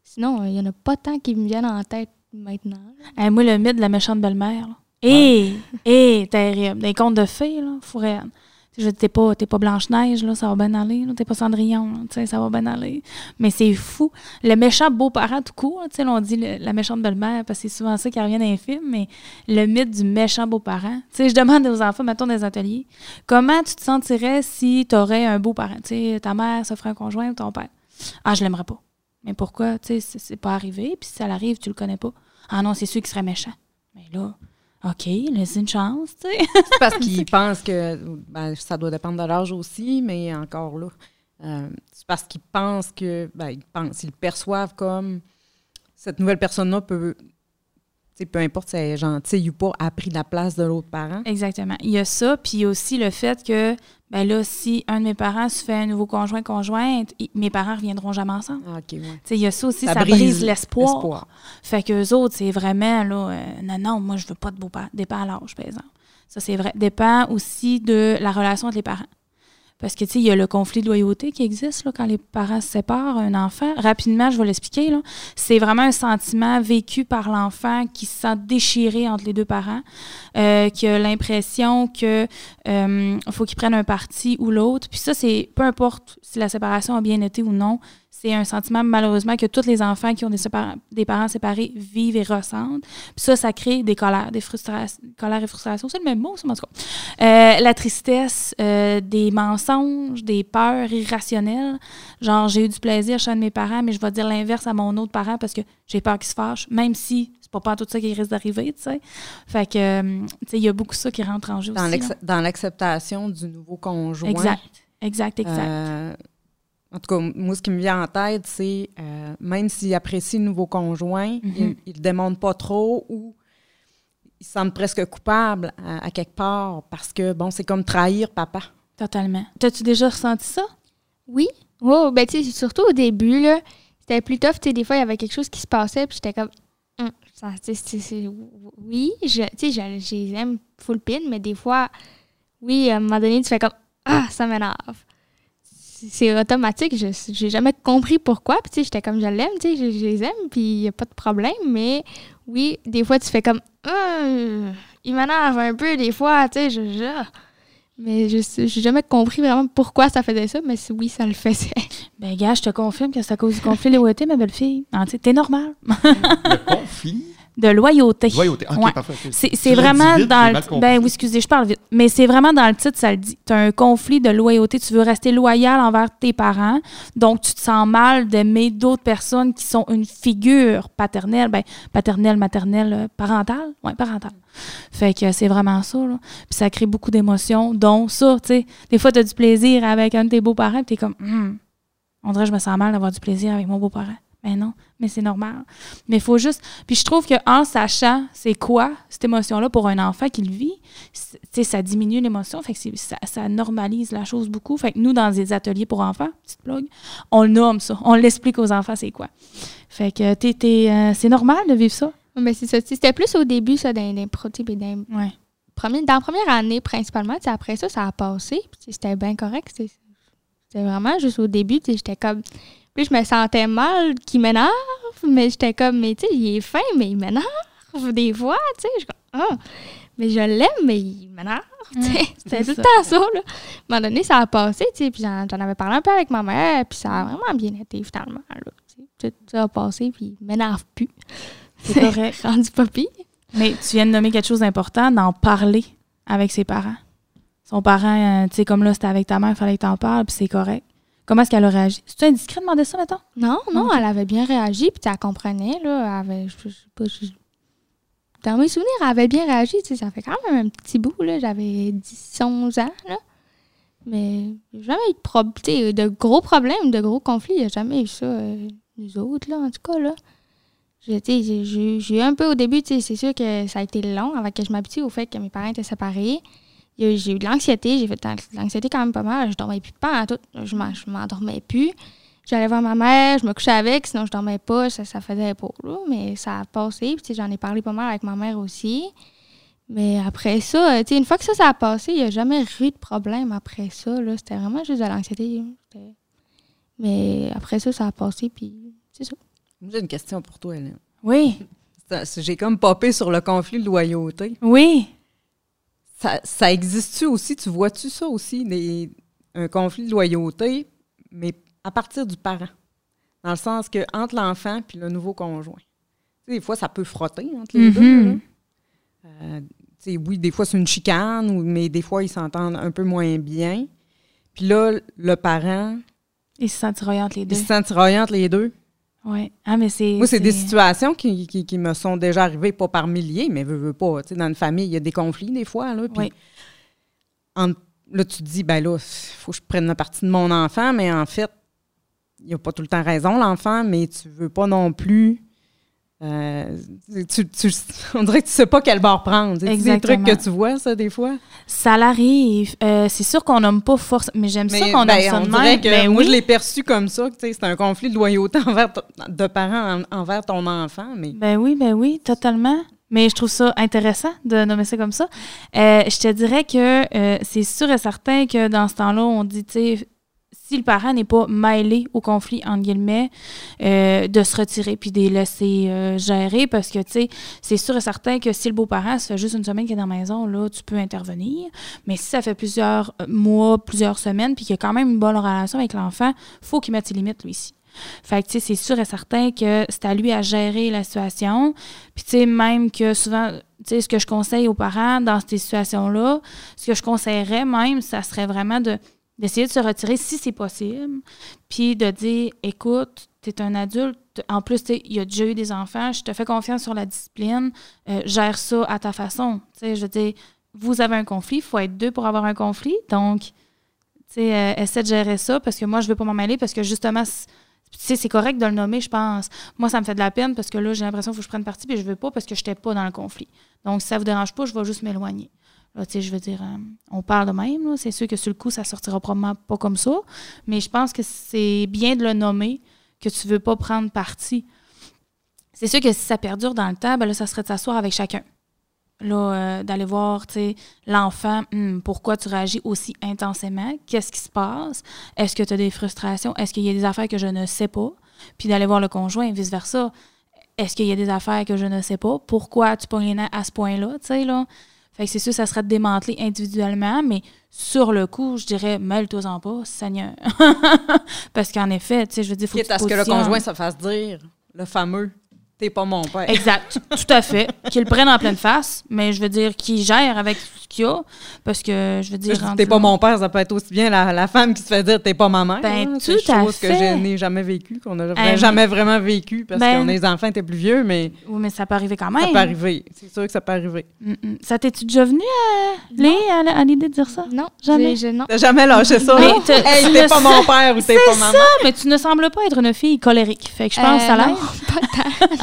sinon, il y en a pas tant qui me viennent en tête maintenant. Hey, moi, le mythe de la méchante belle-mère. Hé! Hé! Terrible. Des contes de fées, là. Fourette. Je t'es pas, t'es pas Blanche-Neige, là, ça va bien aller. T'es pas Cendrillon, là, tu sais, ça va bien aller. Mais c'est fou. Le méchant beau-parent tout court, tu sais, on dit la méchante belle-mère, parce que c'est souvent ça qui revient dans les films, mais le mythe du méchant beau-parent. Tu sais, je demande aux enfants, mettons, des ateliers, comment tu te sentirais si t'aurais un beau-parent? Tu sais, ta mère ferait un conjoint ou ton père? Ah, je l'aimerais pas. Mais pourquoi? Tu sais, c'est pas arrivé, puis si ça l'arrive, tu le connais pas. Ah non, c'est sûr qu'il serait méchant. Mais là, OK, laisse une chance, tu sais. C'est parce (laughs) qu'ils pensent que ben, ça doit dépendre de l'âge aussi, mais encore là, euh, c'est parce qu'ils pensent que ben, ils pensent, ils le perçoivent comme cette nouvelle personne-là peut, peu importe si elle est gentille ou pas, a pris la place de l'autre parent. Exactement. Il y a ça, puis il y a aussi le fait que, ben là, si un de mes parents se fait un nouveau conjoint-conjointe, i- mes parents reviendront jamais ensemble. Ah, OK, ouais. Il y a ça aussi, ça, Ça brise, brise l'espoir. Espoir. Fait qu'eux autres, c'est vraiment, là, euh, non, non, moi, je veux pas de beau-parents. Dépend à l'âge, par exemple. Ça, c'est vrai. Dépend aussi de la relation entre les parents. Parce que, tu sais, il y a le conflit de loyauté qui existe là, quand les parents se séparent, un enfant. Rapidement, je vais l'expliquer. C'est vraiment un sentiment vécu par l'enfant qui se sent déchiré entre les deux parents, euh, qui a l'impression que euh, faut qu'il prenne un parti ou l'autre. Puis ça, c'est peu importe si la séparation a bien été ou non, c'est un sentiment, malheureusement, que tous les enfants qui ont des, parents séparés vivent et ressentent. Puis ça, ça crée des colères, des frustrations. Colère et frustration, c'est le même mot, ça, en tout cas. Euh, la tristesse, euh, des mensonges, des peurs irrationnelles. Genre, j'ai eu du plaisir chez un de mes parents, mais je vais dire l'inverse à mon autre parent parce que j'ai peur qu'il se fâche, même si c'est pas, pas tout ça qui risque d'arriver, tu sais. Fait que, euh, tu sais, il y a beaucoup ça qui rentre en jeu Dans aussi. dans l'acceptation du nouveau conjoint. Exact, exact, exact. Euh, en tout cas, moi, ce qui me vient en tête, c'est euh, même s'il apprécie le nouveau conjoint, Mhm. il ne le demande pas trop ou il se sent presque coupable à, à quelque part parce que, bon, c'est comme trahir papa. Totalement. T'as-tu déjà ressenti ça? Oui. Oh, ben, tu sais, surtout au début, là, c'était plus tough. Tu sais, des fois, il y avait quelque chose qui se passait, puis j'étais comme. Hum, ça, tu sais, c'est- c'est- oui, je, tu sais, je, je les aime full pin, mais des fois, oui, à un moment donné, tu fais comme. Ah, ça m'énerve. C'est automatique. Je j'ai jamais compris pourquoi. Puis, tu sais, j'étais comme, je l'aime, tu sais, je, je les aime, puis il n'y a pas de problème. Mais oui, des fois, tu fais comme. Ah, il m'énerve un peu, des fois, tu sais, je. je- mais je j'ai jamais compris vraiment pourquoi ça faisait ça, mais oui, ça le faisait. (laughs) Ben, gars, je te confirme que c'est à cause du conflit de loyauté, ma belle-fille. Ah, tu sais, T'es normal. (laughs) Le conflit. De loyauté. Loyauté. Ok, Ouais. parfait. C'est vraiment vite, dans le. Ben oui, excusez, je parle vite. Mais c'est vraiment dans le titre, ça le dit. Tu as un conflit de loyauté. Tu veux rester loyal envers tes parents. Donc, tu te sens mal d'aimer d'autres personnes qui sont une figure paternelle. Ben, paternelle, maternelle, euh, parentale. Oui, parentale. Fait que c'est vraiment ça, là. Puis ça crée beaucoup d'émotions, dont ça, tu sais. Des fois, tu as du plaisir avec un de tes beaux-parents, puis tu es comme, Hum, on dirait que je me sens mal d'avoir du plaisir avec mon beau-parent. Ben non, mais c'est normal. Mais il faut juste. Puis je trouve qu'en sachant c'est quoi cette émotion-là pour un enfant qui le vit, ça diminue l'émotion. Fait que ça, ça normalise la chose beaucoup. Fait que nous, dans des ateliers pour enfants, petite blog, on le nomme ça. On l'explique aux enfants c'est quoi. Fait que euh, c'est normal de vivre ça. Mais c'est ça. C'était plus au début, ça, dans, dans, pro- tu sais, dans, Ouais. premier- dans la première année, principalement. Après ça, ça a passé. C'était bien correct. C'était vraiment juste au début. J'étais comme. Puis je me sentais mal qu'il m'énerve, mais j'étais comme, mais tu sais, il est fin, mais il m'énerve des fois, tu sais. Je suis comme, Ah, mais je l'aime, mais il m'énerve. tu sais. C'était tout le temps ça, là. À un moment donné, ça a passé, tu sais, puis j'en avais parlé un peu avec ma mère, puis ça a vraiment bien été, finalement, là. Tout ça a passé, puis il m'énerve plus. C'est correct. (laughs) rendu pas pire. Mais tu viens de nommer quelque chose d'important, d'en parler avec ses parents. Son parent, euh, tu sais, comme là, c'était avec ta mère, il fallait que t'en parles, puis c'est correct. Comment est-ce qu'elle a réagi? C'est-tu indiscret de demander ça, mettons? Non, non, Ok. elle avait bien réagi, puis elle comprenait, là. Elle avait, je, je sais pas, je- dans mes souvenirs, elle avait bien réagi, tu sais, ça fait quand même un petit bout, là. J'avais 10, 11 ans, là. Mais j'ai jamais eu de, prob- gros problèmes, de gros conflits. Il n'y a jamais eu ça, euh, nous autres, là, en tout cas, là. J'ai eu un peu au début, c'est sûr que ça a été long avant que je m'habitue au fait que mes parents étaient séparés. J'ai eu de l'anxiété, j'ai fait de l'anxiété quand même pas mal. Je dormais plus pas en tout. Je m'en- je m'endormais plus. J'allais voir ma mère, je me couchais avec, sinon je dormais pas, ça, ça faisait pas, là. Mais ça a passé, puis j'en ai parlé pas mal avec ma mère aussi. Mais après ça, une fois que ça, ça a passé, il n'y a jamais eu de problème après ça, là. C'était vraiment juste de l'anxiété. Mais après ça, ça a passé, puis c'est ça. J'ai une question pour toi, Hélène. Oui. J'ai comme popé sur le conflit de loyauté. Oui. Ça, ça existe-tu aussi? Tu vois-tu ça aussi, des- un conflit de loyauté, mais à partir du parent? Dans le sens que entre l'enfant puis le nouveau conjoint. Tu sais, des fois, ça peut frotter entre les deux. là. Euh, tu sais, oui, des fois, c'est une chicane, mais des fois, ils s'entendent un peu moins bien. Puis là, le parent, Il se sent tiraillé entre les deux. il se sent tiraillé entre les deux. Oui. Ah, mais c'est. Moi, c'est des situations qui, qui- qui me sont déjà arrivées, pas par milliers, mais veux, veux pas. Tu sais, dans une famille, il y a des conflits des fois. Là, puis Oui. en- là, tu te dis, ben là, il faut que je prenne la partie de mon enfant, mais en fait, il n'a pas tout le temps raison, l'enfant, mais tu veux pas non plus. Euh, tu, tu- on dirait que tu sais pas quel bord prendre. C'est des trucs que tu vois, ça, des fois. Ça l'arrive. Euh, c'est sûr qu'on nomme pas force. Mais j'aime ça qu'on ben, nomme ça de même. que Ben moi, oui. je l'ai perçu comme ça. C'est un conflit de loyauté (laughs) envers de parents en- envers ton enfant. Mais Ben oui, ben oui, totalement. Mais je trouve ça intéressant de nommer ça comme ça. Euh, je te dirais que c'est sûr et certain que dans ce temps-là, on dit, tu sais, si le parent n'est pas mêlé au conflit, entre guillemets, euh, de se retirer puis de les laisser euh, gérer parce que, tu sais, c'est sûr et certain que si le beau-parent, ça fait juste une semaine qu'il est dans la maison, là, tu peux intervenir. Mais si ça fait plusieurs euh, mois, plusieurs semaines puis qu'il y a quand même une bonne relation avec l'enfant, faut qu'il mette ses limites, lui, ici. Fait que, tu sais, c'est sûr et certain que c'est à lui à gérer la situation. Puis, tu sais, même que souvent, tu sais, ce que je conseille aux parents dans ces situations-là, ce que je conseillerais même, ça serait vraiment de d'essayer de se retirer si c'est possible, puis de dire, écoute, tu es un adulte, en plus, il y a déjà eu des enfants, je te fais confiance sur la discipline, euh, gère ça à ta façon. Je veux dire, vous avez un conflit, il faut être deux pour avoir un conflit, donc, euh, essaie de gérer ça, parce que moi, je ne veux pas m'en mêler, parce que justement, c'est correct de le nommer, je pense. Moi, ça me fait de la peine, parce que là, j'ai l'impression faut que je prenne parti, puis je veux pas, parce que je n'étais pas dans le conflit. Donc, si ça vous dérange pas, je vais juste m'éloigner. Je veux dire, euh, on parle de même. C'est sûr que sur le coup, ça sortira probablement pas comme ça. Mais je pense que c'est bien de le nommer, que tu veux pas prendre parti. C'est sûr que si ça perdure dans le temps, ben là, ça serait de s'asseoir avec chacun. Là, euh, d'aller voir, l'enfant, hmm, pourquoi tu réagis aussi intensément? Qu'est-ce qui se passe? Est-ce que tu as des frustrations? Est-ce qu'il y a des affaires que je ne sais pas? Puis d'aller voir le conjoint, vice-versa. Est-ce qu'il y a des affaires que je ne sais pas? Pourquoi tu pognes à ce point-là? Tu sais, là? Fait que c'est sûr, ça serait de démanteler individuellement, mais sur le coup, je dirais, mêle-toi-en pas, Seigneur. (laughs) Parce qu'en effet, tu sais, je veux dire, faut que à ce que le conjoint se fasse dire, le fameux T'es pas mon père. Exact, tout à fait. Qu'il le prenne en pleine face, mais je veux dire qu'il gère avec ce qu'il a. Parce que je veux dire. T'es pas mon père, ça peut être aussi bien la, femme qui se fait dire t'es pas ma mère. Ben, tout à chose que je n'ai jamais vécu, qu'on n'a jamais vraiment vécu parce ben, qu'on est les enfants étaient plus vieux, mais. Oui, mais ça peut arriver quand même. Ça peut arriver. C'est sûr que ça peut arriver. Ça t'es-tu déjà venu à, euh, à, l'idée de dire ça? Non, jamais? T'as jamais lâché ça? Mais (laughs) hey, t'es pas mon père ou t'es pas ma mère. C'est ça, mais tu ne sembles pas être une fille colérique. Fait que je pense que ça l'air.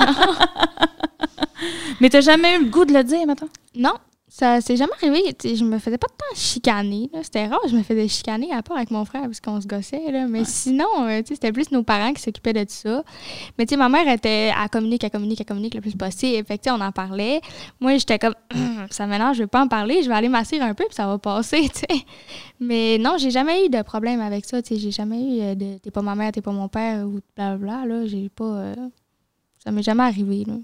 (laughs) Mais t'as jamais eu le goût de le dire, maintenant? Non, ça s'est jamais arrivé. je me faisais pas de temps chicaner. C'était rare, je me faisais chicaner à part avec mon frère parce qu'on se gossait. Là. Mais sinon, euh, c'était plus nos parents qui s'occupaient de tout ça. Mais tu sais, ma mère était à communiquer, à communiquer, à communiquer le plus possible. Fait on en parlait. Moi, j'étais comme, (clears throat) ça maintenant, je vais pas en parler, je vais aller m'asseoir un peu puis ça va passer, (laughs) Mais non, j'ai jamais eu de problème avec ça. J'ai jamais eu euh, de t'es pas ma mère, t'es pas mon père ou blablabla. Là, j'ai pas. Euh, ça m'est jamais arrivé. Là.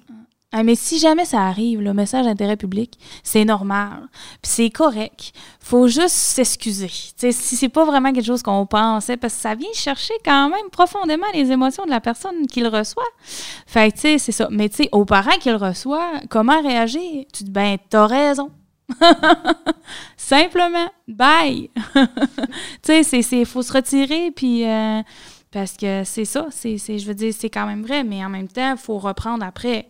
Ah, mais si jamais ça arrive, le message d'intérêt public, c'est normal. Puis c'est correct. faut juste s'excuser. Si c'est pas vraiment quelque chose qu'on pensait, parce que ça vient chercher quand même profondément les émotions de la personne qui le reçoit. Fait tu sais, c'est ça. Mais tu sais, aux parents qui le reçoivent, comment réagir? Tu dis, ben, t'as raison. (laughs) Simplement, bye. (laughs) tu sais, il faut se retirer, puis. Euh, parce que c'est ça, c'est, je veux dire, c'est quand même vrai, mais en même temps, il faut reprendre après.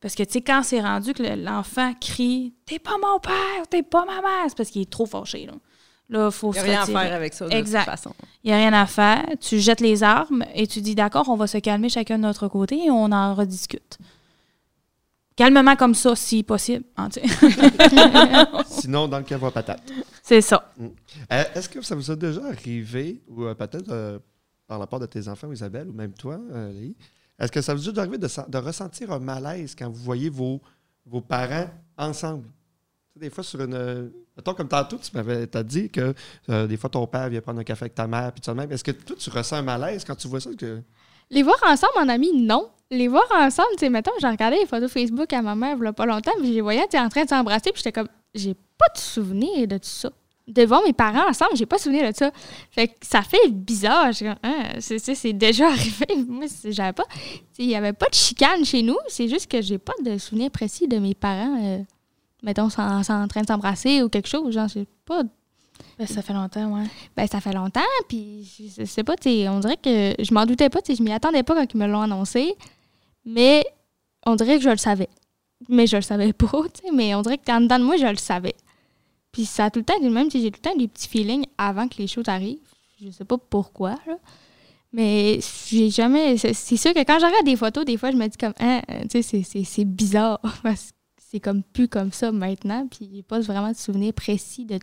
Parce que, tu sais, quand c'est rendu que l'enfant crie T'es pas mon père, t'es pas ma mère, c'est parce qu'il est trop fâché. Là, là faut Il n'y a rien à faire avec ça, de exact. toute façon. Il n'y a rien à faire. Tu jettes les armes et tu dis D'accord, on va se calmer chacun de notre côté et on en rediscute. Calmement comme ça, si possible. Hein, (laughs) (laughs) Sinon, dans le cas patate. C'est ça. Mm. Euh, est-ce que ça vous a déjà arrivé, ou euh, peut-être euh, par la part de tes enfants, Isabelle, ou même toi, Lee, est-ce que ça vous est arrivé de, ressentir un malaise quand vous voyez vos, vos parents ensemble? des fois, sur une. Mettons, comme tantôt, tu m'avais as dit que euh, des fois, ton père vient prendre un café avec ta mère, puis ça même. Est-ce que toi, tu ressens un malaise quand tu vois ça? Les voir ensemble, mon ami, non. Les voir ensemble, tu sais, mettons, j'ai regardé les photos Facebook à ma mère il n'y a pas longtemps, puis je les voyais en train de s'embrasser, puis j'étais comme, j'ai pas de souvenir de tout ça de voir mes parents ensemble, j'ai pas souvenir de ça. Fait que ça fait bizarre. Hein, c'est déjà (laughs) arrivé. Moi, j'avais pas. Il n'y avait pas de chicane chez nous. C'est juste que j'ai pas de souvenir précis de mes parents, euh, mettons, en, train de s'embrasser ou quelque chose. Genre, j'ai pas. Ben, ça fait longtemps, ouais. Ben, ça fait longtemps. Puis, je sais pas, on dirait que je m'en doutais pas. Je m'y attendais pas quand ils me l'ont annoncé. Mais on dirait que je le savais. Mais je le savais pas, (laughs) mais on dirait que en dedans de moi, je le savais. Puis ça a tout le temps, même si j'ai tout le temps des petits feelings avant que les choses arrivent. Je sais pas pourquoi, là. Mais j'ai jamais. C'est sûr que quand je regarde des photos, des fois, je me dis comme, hein, tu sais, c'est bizarre. (laughs) Parce que c'est comme plus comme ça maintenant. Puis j'ai pas vraiment de souvenir précis de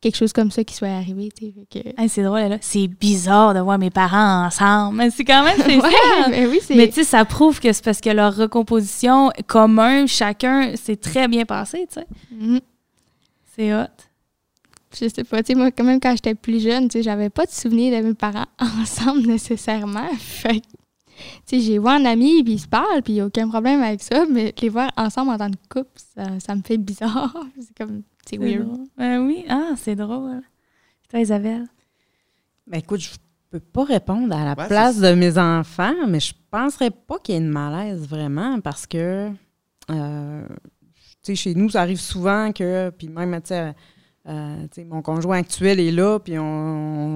quelque chose comme ça qui soit arrivé. Que... c'est drôle, là. C'est bizarre de voir mes parents ensemble. Mais c'est quand même (laughs) ouais, mais oui, mais tu sais, ça prouve que c'est parce que leur recomposition commun, chacun, c'est très bien passé, tu sais. Mm-hmm. C'est hot. Je sais pas, tu sais, moi, quand même, quand j'étais plus jeune, tu sais, j'avais pas de souvenir de mes parents (laughs) ensemble nécessairement. Fait tu sais, j'ai vu un ami, puis ils se parlent, puis il n'y a aucun problème avec ça, mais les voir ensemble en tant que couple, ça, ça me fait bizarre. (laughs) c'est comme, c'est weird. Ben oui, ah, c'est drôle. Toi, Isabelle? Ben écoute, je peux pas répondre à la Ouais, place de mes enfants, mais je penserais pas qu'il y ait une malaise vraiment parce que, euh, chez nous, ça arrive souvent que, puis même, tu sais, euh, mon conjoint actuel est là, puis on,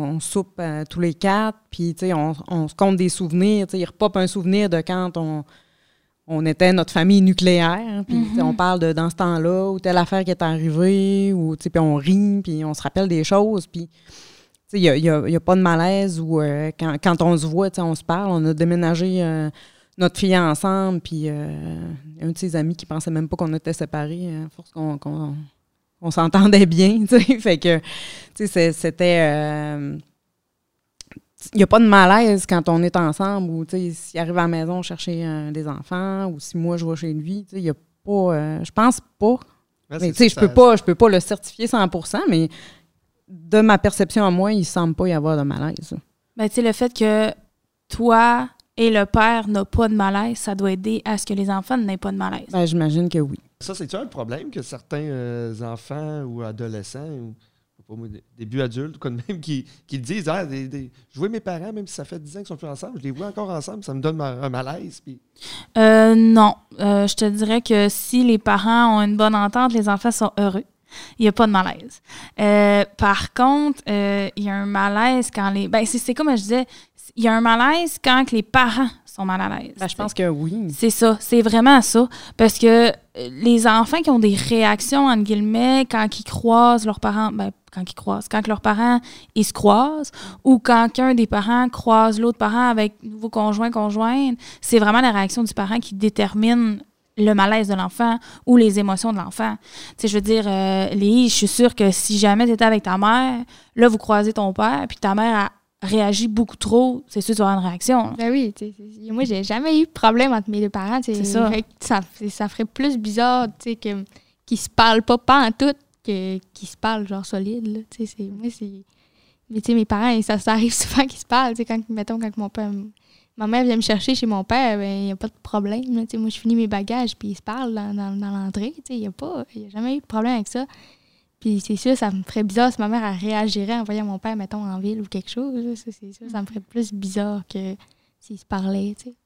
on soupe euh, tous les quatre, puis tu sais, on, on se compte des souvenirs, tu sais, il repop un souvenir de quand on, on était notre famille nucléaire, puis on parle de dans ce temps-là, ou telle affaire qui est arrivée, ou tu sais, puis on rit, puis on se rappelle des choses, puis il n'y a, y a- y a pas de malaise ou euh, quand, quand on se voit, on se parle. On a déménagé notre fille ensemble, puis euh, un de ses amis qui pensait même pas qu'on était séparés, euh, à force qu'on qu'on- on s'entendait bien, (laughs) tu sais. Fait que, tu sais, c'était... euh, il n'y a pas de malaise quand on est ensemble ou, tu sais, s'il arrive à la maison chercher euh, des enfants ou si moi je vais chez lui, tu sais, il n'y a pas... euh, je pense pas Ouais, mais c'est tu sais, je peux pas, je peux pas le certifier 100 mais de ma perception à moi, il semble pas y avoir de malaise. Ben, tu sais, le fait que toi et le père n'ont pas de malaise, ça doit aider à ce que les enfants n'aient pas de malaise. Ben, j'imagine que oui. Ça, c'est-tu un problème que certains euh, enfants ou adolescents ou pas moi, des- début adultes ou quoi de même qui, qui disent ah, des, des- Je vois mes parents, même si ça fait 10 ans qu'ils sont plus ensemble, je les vois encore ensemble, ça me donne ma- un malaise. Puis... Euh, non. Euh, je te dirais que si les parents ont une bonne entente, les enfants sont heureux. Il n'y a pas de malaise. Euh, par contre, euh, il y a un malaise quand les. Ben, c'est comme je disais, il y a un malaise quand les parents sont mal à l'aise. Ben, je pense que oui. C'est ça, c'est vraiment ça. Parce que euh, les enfants qui ont des réactions, entre guillemets, quand ils croisent leurs parents, ben, quand ils croisent, quand leurs parents, ils se croisent, ou quand qu'un des parents croise l'autre parent avec nouveau conjoint, conjointe, c'est vraiment la réaction du parent qui détermine le malaise de l'enfant ou les émotions de l'enfant. Tu sais, je veux dire, euh, je suis sûre que si jamais tu étais avec ta mère, là, vous croisez ton père, puis ta mère a réagi beaucoup trop, c'est sûr que tu vas avoir une réaction. Ben oui, tu sais, c'est- moi, j'ai jamais eu de problème entre mes deux parents. C'est ça. Ça. Ça ferait plus bizarre, qu'ils se parlent pas, pas en tout, que- qu'ils se parlent genre solide, là. Moi, c'est... Mais tu sais, mes parents, ça, ça arrive souvent qu'ils se parlent, tu sais, quand, mettons, quand mon père... Ma mère vient me chercher chez mon père, ben, il n'y a pas de problème, là. Tu sais, moi, je finis mes bagages, puis ils se parlent dans, dans, dans l'entrée, tu sais, il n'y a pas... Il y a jamais eu de problème avec ça. Puis c'est sûr, ça me ferait bizarre si ma mère elle réagirait en voyant mon père, mettons, en ville ou quelque chose. Ça, c'est sûr, ça me ferait plus bizarre que s'il se parlait, tu sais.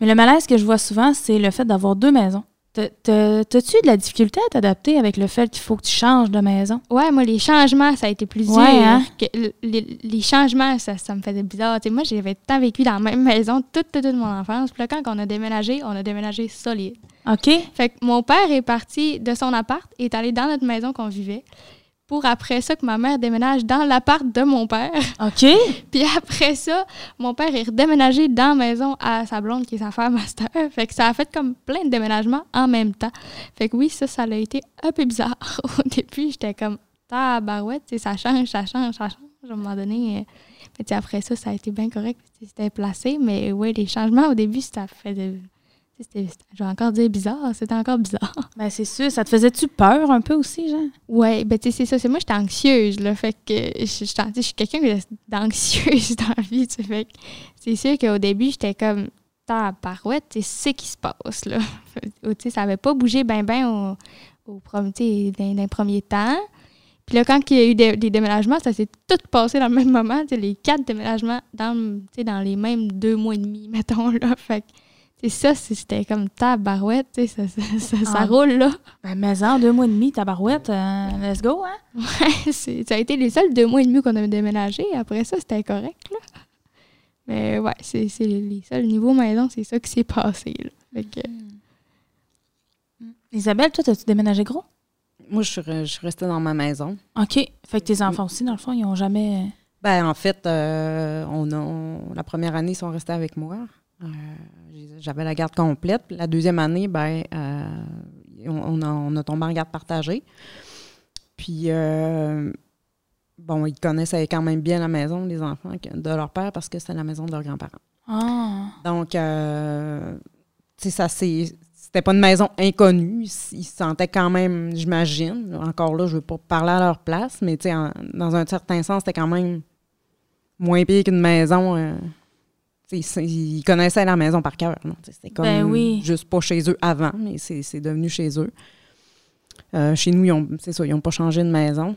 Mais le malaise que je vois souvent, c'est le fait d'avoir deux maisons. T'as- t'as- T'as-tu de la difficulté à t'adapter avec le fait qu'il faut que tu changes de maison? Ouais, moi, les changements, ça a été plus dur. Ouais, hein? que le- les, les changements, ça, ça me faisait bizarre. Tu sais, moi, j'avais temps vécu dans la même maison toute, toute, toute mon enfance. Puis là, quand on a déménagé, on a déménagé solide. OK? Fait que mon père est parti de son appart et est allé dans notre maison qu'on vivait. Pour après ça, que ma mère déménage dans l'appart de mon père. OK? (laughs) Puis après ça, mon père est redéménagé dans la maison à sa blonde, qui est sa femme master. Fait que ça a fait comme plein de déménagements en même temps. Fait que oui, ça, ça a été un peu bizarre. (laughs) Au début, j'étais comme, tabarouette, ça change, ça change, ça change. À un moment donné, euh, mais après ça, ça a été bien correct. C'était placé, mais oui, les changements au début, ça fait de. Tu sais, c'était- Je vais encore dire bizarre, c'était encore bizarre. (laughs) Ben, c'est sûr. Ça te faisait-tu peur un peu aussi, Jean? Ouais, ben tu sais, c'est ça. C'est moi, j'étais anxieuse, là. Fait que je, je, tu sais, je suis quelqu'un d'anxieuse (laughs) dans la vie, tu sais. Fait que c'est sûr qu'au début, j'étais comme, tabarouette, tu sais, c'est ce qui se passe, là. (laughs) Tu sais, ça avait pas bougé ben ben au, au prom- tu sais, dans, dans les premiers temps. Puis là, quand il y a eu des, des déménagements, ça s'est tout passé dans le même moment, tu sais, les quatre déménagements dans, tu sais, dans les mêmes deux mois et demi, mettons, là. Fait que, sais, ça, c'était comme tabarouette, tu sais, ça, ça, ça, ça Ah. roule, là. Ben, mais en deux mois et demi, tabarouette, euh, let's go, hein? Ouais, c'est- ça a été les seuls deux mois et demi qu'on avait déménagé. Après ça, c'était correct, là. Mais ouais, c'est c'est les seuls niveaux maison, c'est ça qui s'est passé, là. Fait que, Isabelle, toi, t'as-tu déménagé gros? Moi, je suis, je suis restée dans ma maison. OK. Fait que tes enfants aussi, dans le fond, ils ont jamais... Ben, en fait, euh, on a, on- la première année, ils sont restés avec moi. Euh, J'avais la garde complète. La deuxième année, ben, euh, on, on a, on a tombé en garde partagée. Puis, euh, bon, ils connaissaient quand même bien la maison, les enfants, de leur père, parce que c'est la maison de leurs grands-parents. Ah. Donc, tu sais, ça c'est C'était pas une maison inconnue. Ils, ils se sentaient quand même, j'imagine. Encore là, je veux pas parler à leur place, mais tu sais, en- dans un certain sens, c'était quand même moins pire qu'une maison. Ils, connaissaient la maison par cœur. C'était comme Ben oui. juste pas chez eux avant, mais c'est devenu chez eux. Euh, chez nous, ils n'ont pas changé de maison.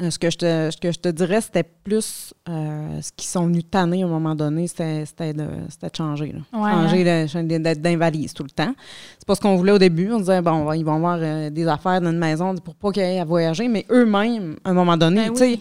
Euh, ce, que je te, ce que je te dirais, c'était plus euh, ce qu'ils sont venus tanner à un moment donné, c'était de, c'était de changer. Là. Ouais, changer de- d'être d'invalise tout le temps. C'est pas ce qu'on voulait au début. On disait, bon, ils vont avoir des affaires dans une maison pour pas qu'ils aient à voyager, mais eux-mêmes, à un moment donné, Ben tu sais.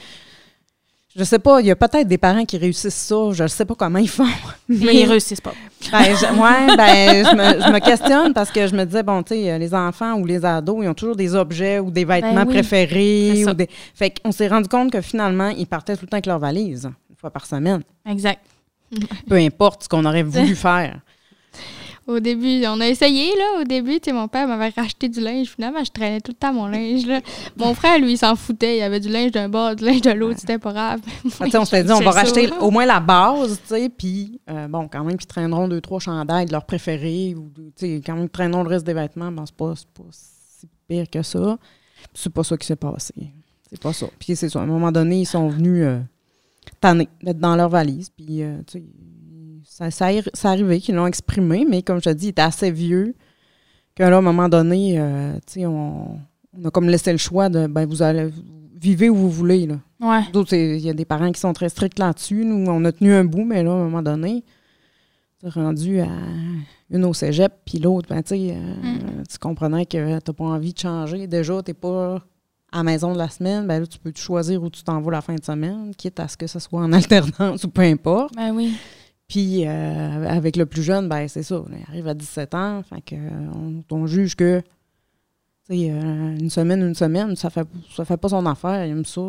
Je sais pas, il y a peut-être des parents qui réussissent ça, je ne sais pas comment ils font. (laughs) Mais ils réussissent pas. Ben, je, ouais, ben, je me, je me questionne parce que je me disais, bon, tu sais, les enfants ou les ados, ils ont toujours des objets ou des vêtements Ben oui. préférés. Ou des... Fait qu'on s'est rendu compte que finalement, ils partaient tout le temps avec leur valise, une fois par semaine. Exact. Peu importe ce qu'on aurait (laughs) voulu faire. Au début, on a essayé, là. Au début, tu sais, mon père m'avait racheté du linge. Finalement, je traînais tout le temps mon linge, là. (laughs) Mon frère, lui, il s'en foutait. Il avait du linge d'un bord, du linge de l'autre. C'était pas grave. (laughs) Ah, on s'est dit, on va ça. racheter au moins la base, tu sais, puis euh, bon, quand même, qu'ils traîneront deux, trois chandails de leurs préférés, ou, tu sais, quand même, qu'ils traîneront le reste des vêtements, ben, c'est pas, pas si pire que ça. C'est pas ça qui s'est passé. C'est pas ça. Puis c'est ça. À un moment donné, ils sont venus euh, tanner d'être dans leur valise, puis, euh, tu sais, ça, ça, ça arrivé qu'ils l'ont exprimé, mais comme je te dis, ils étaient assez vieux que là, à un moment donné, euh, on, on a comme laissé le choix de, ben, vous allez, vivez où vous voulez, là. Ouais. D'autres, il y a des parents qui sont très stricts là-dessus. Nous, on a tenu un bout, mais là, à un moment donné, c'est rendu à une au cégep, puis l'autre, ben, tu euh, tu comprenais que tu n'as pas envie de changer. Déjà, tu n'es pas à la maison de la semaine, ben là, tu peux te choisir où tu t'en vas la fin de semaine, quitte à ce que ce soit en (laughs) alternance ou peu importe. Ben oui. Puis euh, avec le plus jeune, ben c'est ça, il arrive à 17 ans, fait que euh, on, on juge que euh, une semaine, une semaine, ça fait ça fait pas son affaire, ils aiment ça.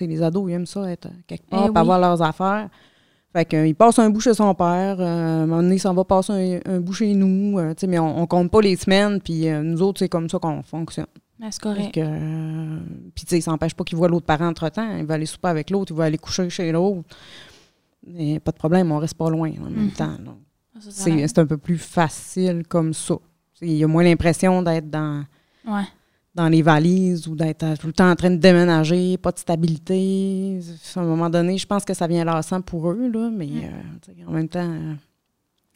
les ados, ils aiment ça être quelque part, Eh oui. avoir leurs affaires. Fait que, euh, il passe un bout chez son père, euh, à un moment donné, il s'en va passer un, un bout chez nous, euh, mais on, on compte pas les semaines, puis euh, nous autres, c'est comme ça qu'on fonctionne. Ben, c'est correct. puis, tu sais, ça n'empêche pas qu'il voit l'autre parent entre-temps. Il va aller souper avec l'autre, il va aller coucher chez l'autre. Mais pas de problème, on reste pas loin en même Mhm. temps. C'est un peu plus facile comme ça. Il y a moins l'impression d'être dans, Ouais. dans les valises ou d'être tout le temps en train de déménager, pas de stabilité. À un moment donné, je pense que ça vient lassant pour eux, là, mais Mm. euh, en même temps, euh,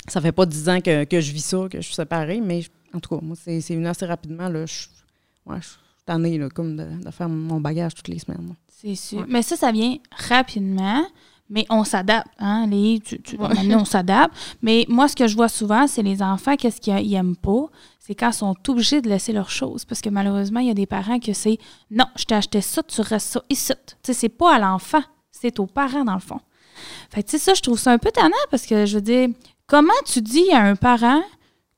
ça fait pas dix ans que, que je vis ça, que je suis séparée, mais je- en tout cas, moi, c'est venu assez rapidement. Là, je, ouais, je suis tannée, là, comme de, de faire mon bagage toutes les semaines. C'est sûr. Ouais. Mais ça, ça vient rapidement, mais on s'adapte. Hein, les, tu, tu- Ouais. on s'adapte. Mais moi, ce que je vois souvent, c'est les enfants, qu'est-ce qu'ils n'aiment pas? C'est quand ils sont obligés de laisser leurs choses. Parce que malheureusement, il y a des parents que c'est non, je t'ai acheté ça, tu restes ça ici. Tu sais, c'est pas à l'enfant, c'est aux parents, dans le fond. Fait que, tu sais, ça, je trouve ça un peu tannant parce que, je veux dire, comment tu dis à un parent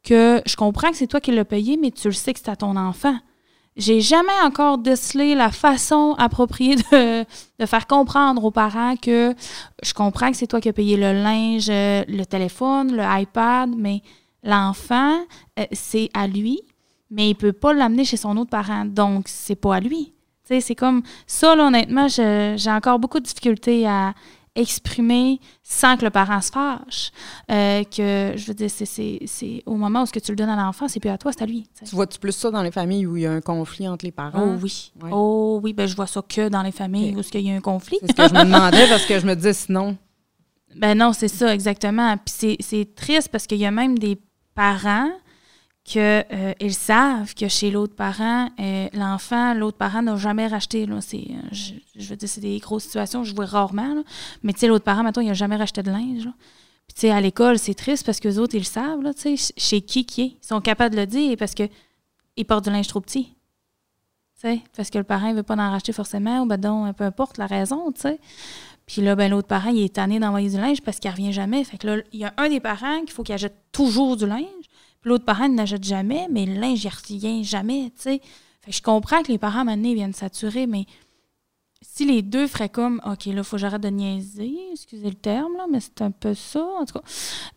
que je comprends que c'est toi qui l'as payé, mais tu le sais que c'est à ton enfant? J'ai jamais encore décelé la façon appropriée de, faire comprendre aux parents que je comprends que c'est toi qui as payé le linge, euh, le téléphone, le iPad, mais l'enfant, euh, c'est à lui, mais il peut pas l'amener chez son autre parent, donc c'est pas à lui. C'est comme ça, honnêtement, j'ai encore beaucoup de difficultés à exprimer sans que le parent se fâche. Euh, que, je veux dire, c'est- c'est c'est au moment où ce que tu le donnes à l'enfant, c'est plus à toi, c'est à lui. tu vois-tu plus ça dans les familles où il y a un conflit entre les parents? Oh oui. Ouais. Oh oui, ben je vois ça que dans les familles où il y a un conflit. C'est ce que je me demandais parce que je me disais sinon. Ben non, c'est ça, exactement. Puis c'est- c'est triste parce qu'il y a même des parents que euh, savent que chez l'autre parent, euh, l'enfant, l'autre parent n'a jamais racheté. Là, euh, je, veux dire, c'est des grosses situations, je vois rarement. Mais tu sais, l'autre parent, maintenant, il n'a jamais racheté de linge. Puis tu sais, à l'école, c'est triste parce que les autres, ils le savent, chez qui qui est. Ils sont capables de le dire parce que ils portent du linge trop petit. Tu parce que le parent ne veut pas en racheter forcément, ou ben donc, peu importe la raison, tu sais. Puis là, ben, l'autre parent, il est tanné d'envoyer du linge parce qu'il revient jamais. Fait que là, il y a un des parents qu'il faut qu'il achète toujours du linge. L'autre parent, n'achète jamais, mais le linge, il revient jamais, tu sais. Fait que je comprends que les parents, maintenant, ils viennent saturer, mais si les deux feraient comme, OK, là, il faut que j'arrête de niaiser, excusez le terme, là, mais c'est un peu ça, en tout cas.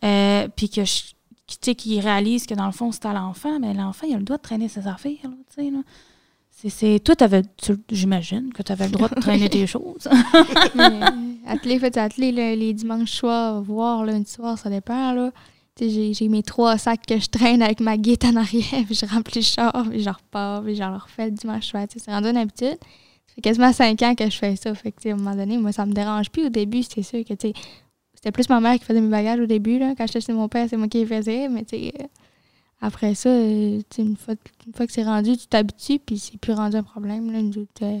Euh, puis que je- tu sais, qu'ils réalisent que dans le fond, c'est à l'enfant, mais l'enfant, il a le droit de traîner ses affaires, là, tu sais, là. C'est, toi, t'avais, j'imagine que tu avais le droit de traîner tes (laughs) choses. Mais, (laughs) atteler, fait atteler le- les dimanches soirs, voir lundi soir, ça dépend. Là. J'ai, mes trois sacs que je traîne avec ma guette en arrière, (laughs) puis je remplis le char, puis je repars, puis je le refais le dimanche soir. C'est rendu une habitude. Ça fait quasiment cinq ans que je fais ça. Fait à un moment donné, moi, ça me dérange plus. Au début, c'était sûr que c'était plus ma mère qui faisait mes bagages au début. Là. Quand j'étais chez mon père, c'est moi qui faisais. Mais après ça, euh, une, fois, une fois que c'est rendu, tu t'habitues, puis c'est plus rendu un problème. Là. Euh,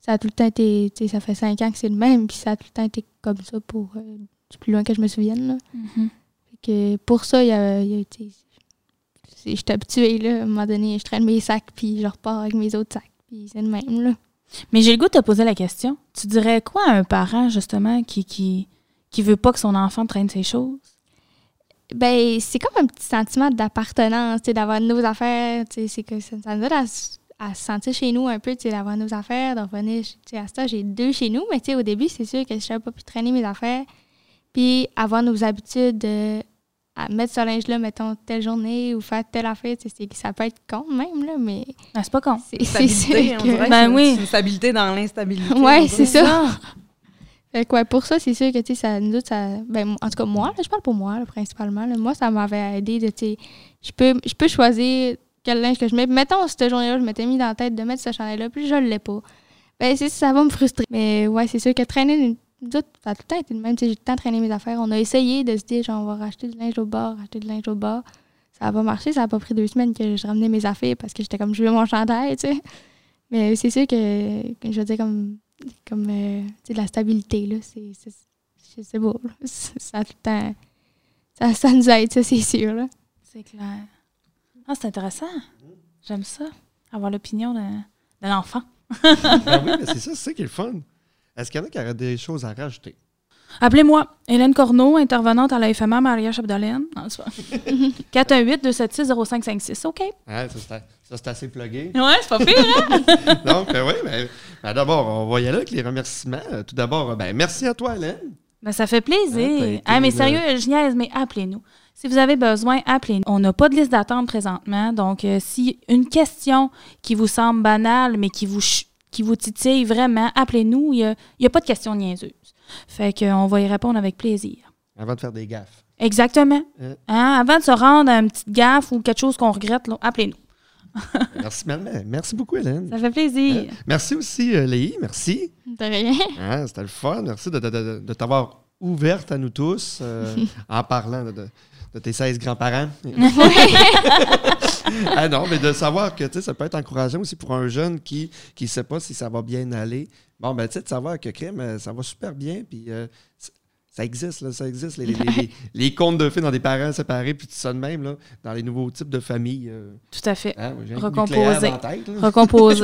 ça tout le temps ça fait cinq ans que c'est le même, puis ça a tout le temps été comme ça pour euh, du plus loin que je me souvienne. Là. Mhm. Fait que pour ça, il y a, il y a été. c'est- J'étais habituée, là. À un moment donné, je traîne mes sacs, puis je repars avec mes autres sacs. Puis c'est le même, là. Mais j'ai le goût de te poser la question. Tu dirais quoi à un parent, justement, qui, qui, qui veut pas que son enfant traîne ses choses? Ben, c'est comme un petit sentiment d'appartenance, tu sais, d'avoir nos affaires. Tu sais, c'est que ça, ça nous aide à, à se sentir chez nous un peu, tu sais, d'avoir nos affaires, de revenir. Tu sais, à ça, j'ai deux chez nous, mais tu sais, au début, c'est sûr que je n'avais pas pu traîner mes affaires. Puis avoir nos habitudes de à mettre ce linge-là, mettons, telle journée ou faire telle affaire, ça peut être con même, là, mais Ah, c'est pas con. c'est que... Ben c'est- oui. c'est une stabilité dans l'instabilité. Ouais, on c'est ça. (laughs) Fait que ouais, pour ça, c'est sûr que, tu sais, ça, nous autres, ça, ben, en tout cas, moi, là, je parle pour moi, là, principalement, là, moi, ça m'avait aidé de, tu sais, je peux, je peux choisir quel linge que je mets. Mettons, cette journée-là, je m'étais mis dans la tête de mettre ce chandail-là, puis je ne l'ai pas. Ben, c'est ça va me frustrer. Mais ouais, c'est sûr que traîner, une- nous autres, ça a tout le temps été le même, tu sais, j'ai tout le temps traîné mes affaires. On a essayé de se dire, genre, on va racheter du linge au bord, racheter du linge au bord. Ça n'a pas marché, ça n'a pas pris deux semaines que je ramenais mes affaires parce que j'étais comme, je veux mon chandail, tu sais. Mais c'est sûr que, que je veux dire, comme comme euh, tu sais, de la stabilité là c'est là. ça tout le temps ça, ça nous aide ça c'est sûr là C'est clair. Ah, c'est intéressant. J'aime ça. Avoir l'opinion d'un d'un enfant. Ben (laughs) oui, mais c'est ça, c'est ça qui est le fun. Est-ce qu'il y en a qui auraient des choses à rajouter? Appelez-moi Hélène Corneau, intervenante à la FMA Maria Chapdelaine. Non, c'est pas. (laughs) 418-276-0556. OK? Ouais, ça, c'est assez plugué. Ouais, c'est pas pire, hein? (laughs) Donc, euh, oui, ben, ben, d'abord, on va y aller avec les remerciements. Euh, Tout d'abord, euh, ben, merci à toi, Hélène. Ben, ça fait plaisir. Ah, mais sérieux, je niaise, mais appelez-nous. Si vous avez besoin, appelez-nous. On n'a pas de liste d'attente présentement. Donc, euh, si une question qui vous semble banale, mais qui vous, ch- qui vous titille vraiment, appelez-nous. Il n'y a, il y a pas de questions niaiseuses. Fait qu'on va y répondre avec plaisir. Avant de faire des gaffes. Exactement. Euh. Hein, Avant de se rendre à une petite gaffe ou quelque chose qu'on regrette, appelez-nous. (laughs) Merci. Merci beaucoup, Hélène. Ça fait plaisir. Euh, Merci aussi, euh, Léi. Merci. de rien Hein, C'était le fun. Merci de, de- de- de t'avoir ouverte à nous tous euh, (laughs) en parlant de, de- tes 16 grands-parents. (laughs) (laughs) ah non, mais de savoir que ça peut être encourageant aussi pour un jeune qui ne sait pas si ça va bien aller. Bon, ben, tu sais, de savoir que crime, euh, ça va super bien, puis euh, ça existe, là, ça existe. Les, les, les- les- (laughs) les contes de fées dans des parents séparés, puis tout ça de même, là, dans les nouveaux types de familles. euh, Tout à fait. hein, Recomposer. tête. Je sais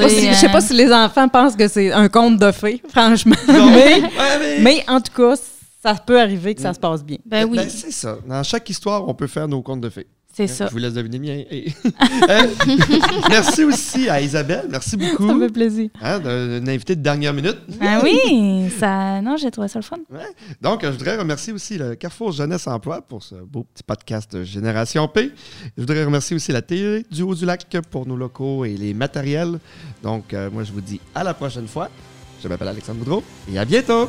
pas si- je sais pas si les enfants pensent que c'est un conte de fées, franchement. Non, mais, ouais, mais- mais en tout cas, ça peut arriver que ça se passe bien. Ben oui, Ben, c'est ça. Dans chaque histoire, on peut faire nos contes de fées. c'est ça. Je vous laisse deviner bien. Et- (laughs) Euh, (laughs) merci aussi à Isabelle. Merci beaucoup. Ça me fait plaisir. Hein, d'une invitée de dernière minute. Ah oui, (laughs) ça. Non, j'ai trouvé ça le fun. Donc, je voudrais remercier aussi le Carrefour Jeunesse Emploi pour ce beau petit podcast de Génération P. Je voudrais remercier aussi la télé du Haut-du-Lac pour nos locaux et les matériels. Donc, euh, moi, je vous dis à la prochaine fois. Je m'appelle Alexandre Boudreau et à bientôt.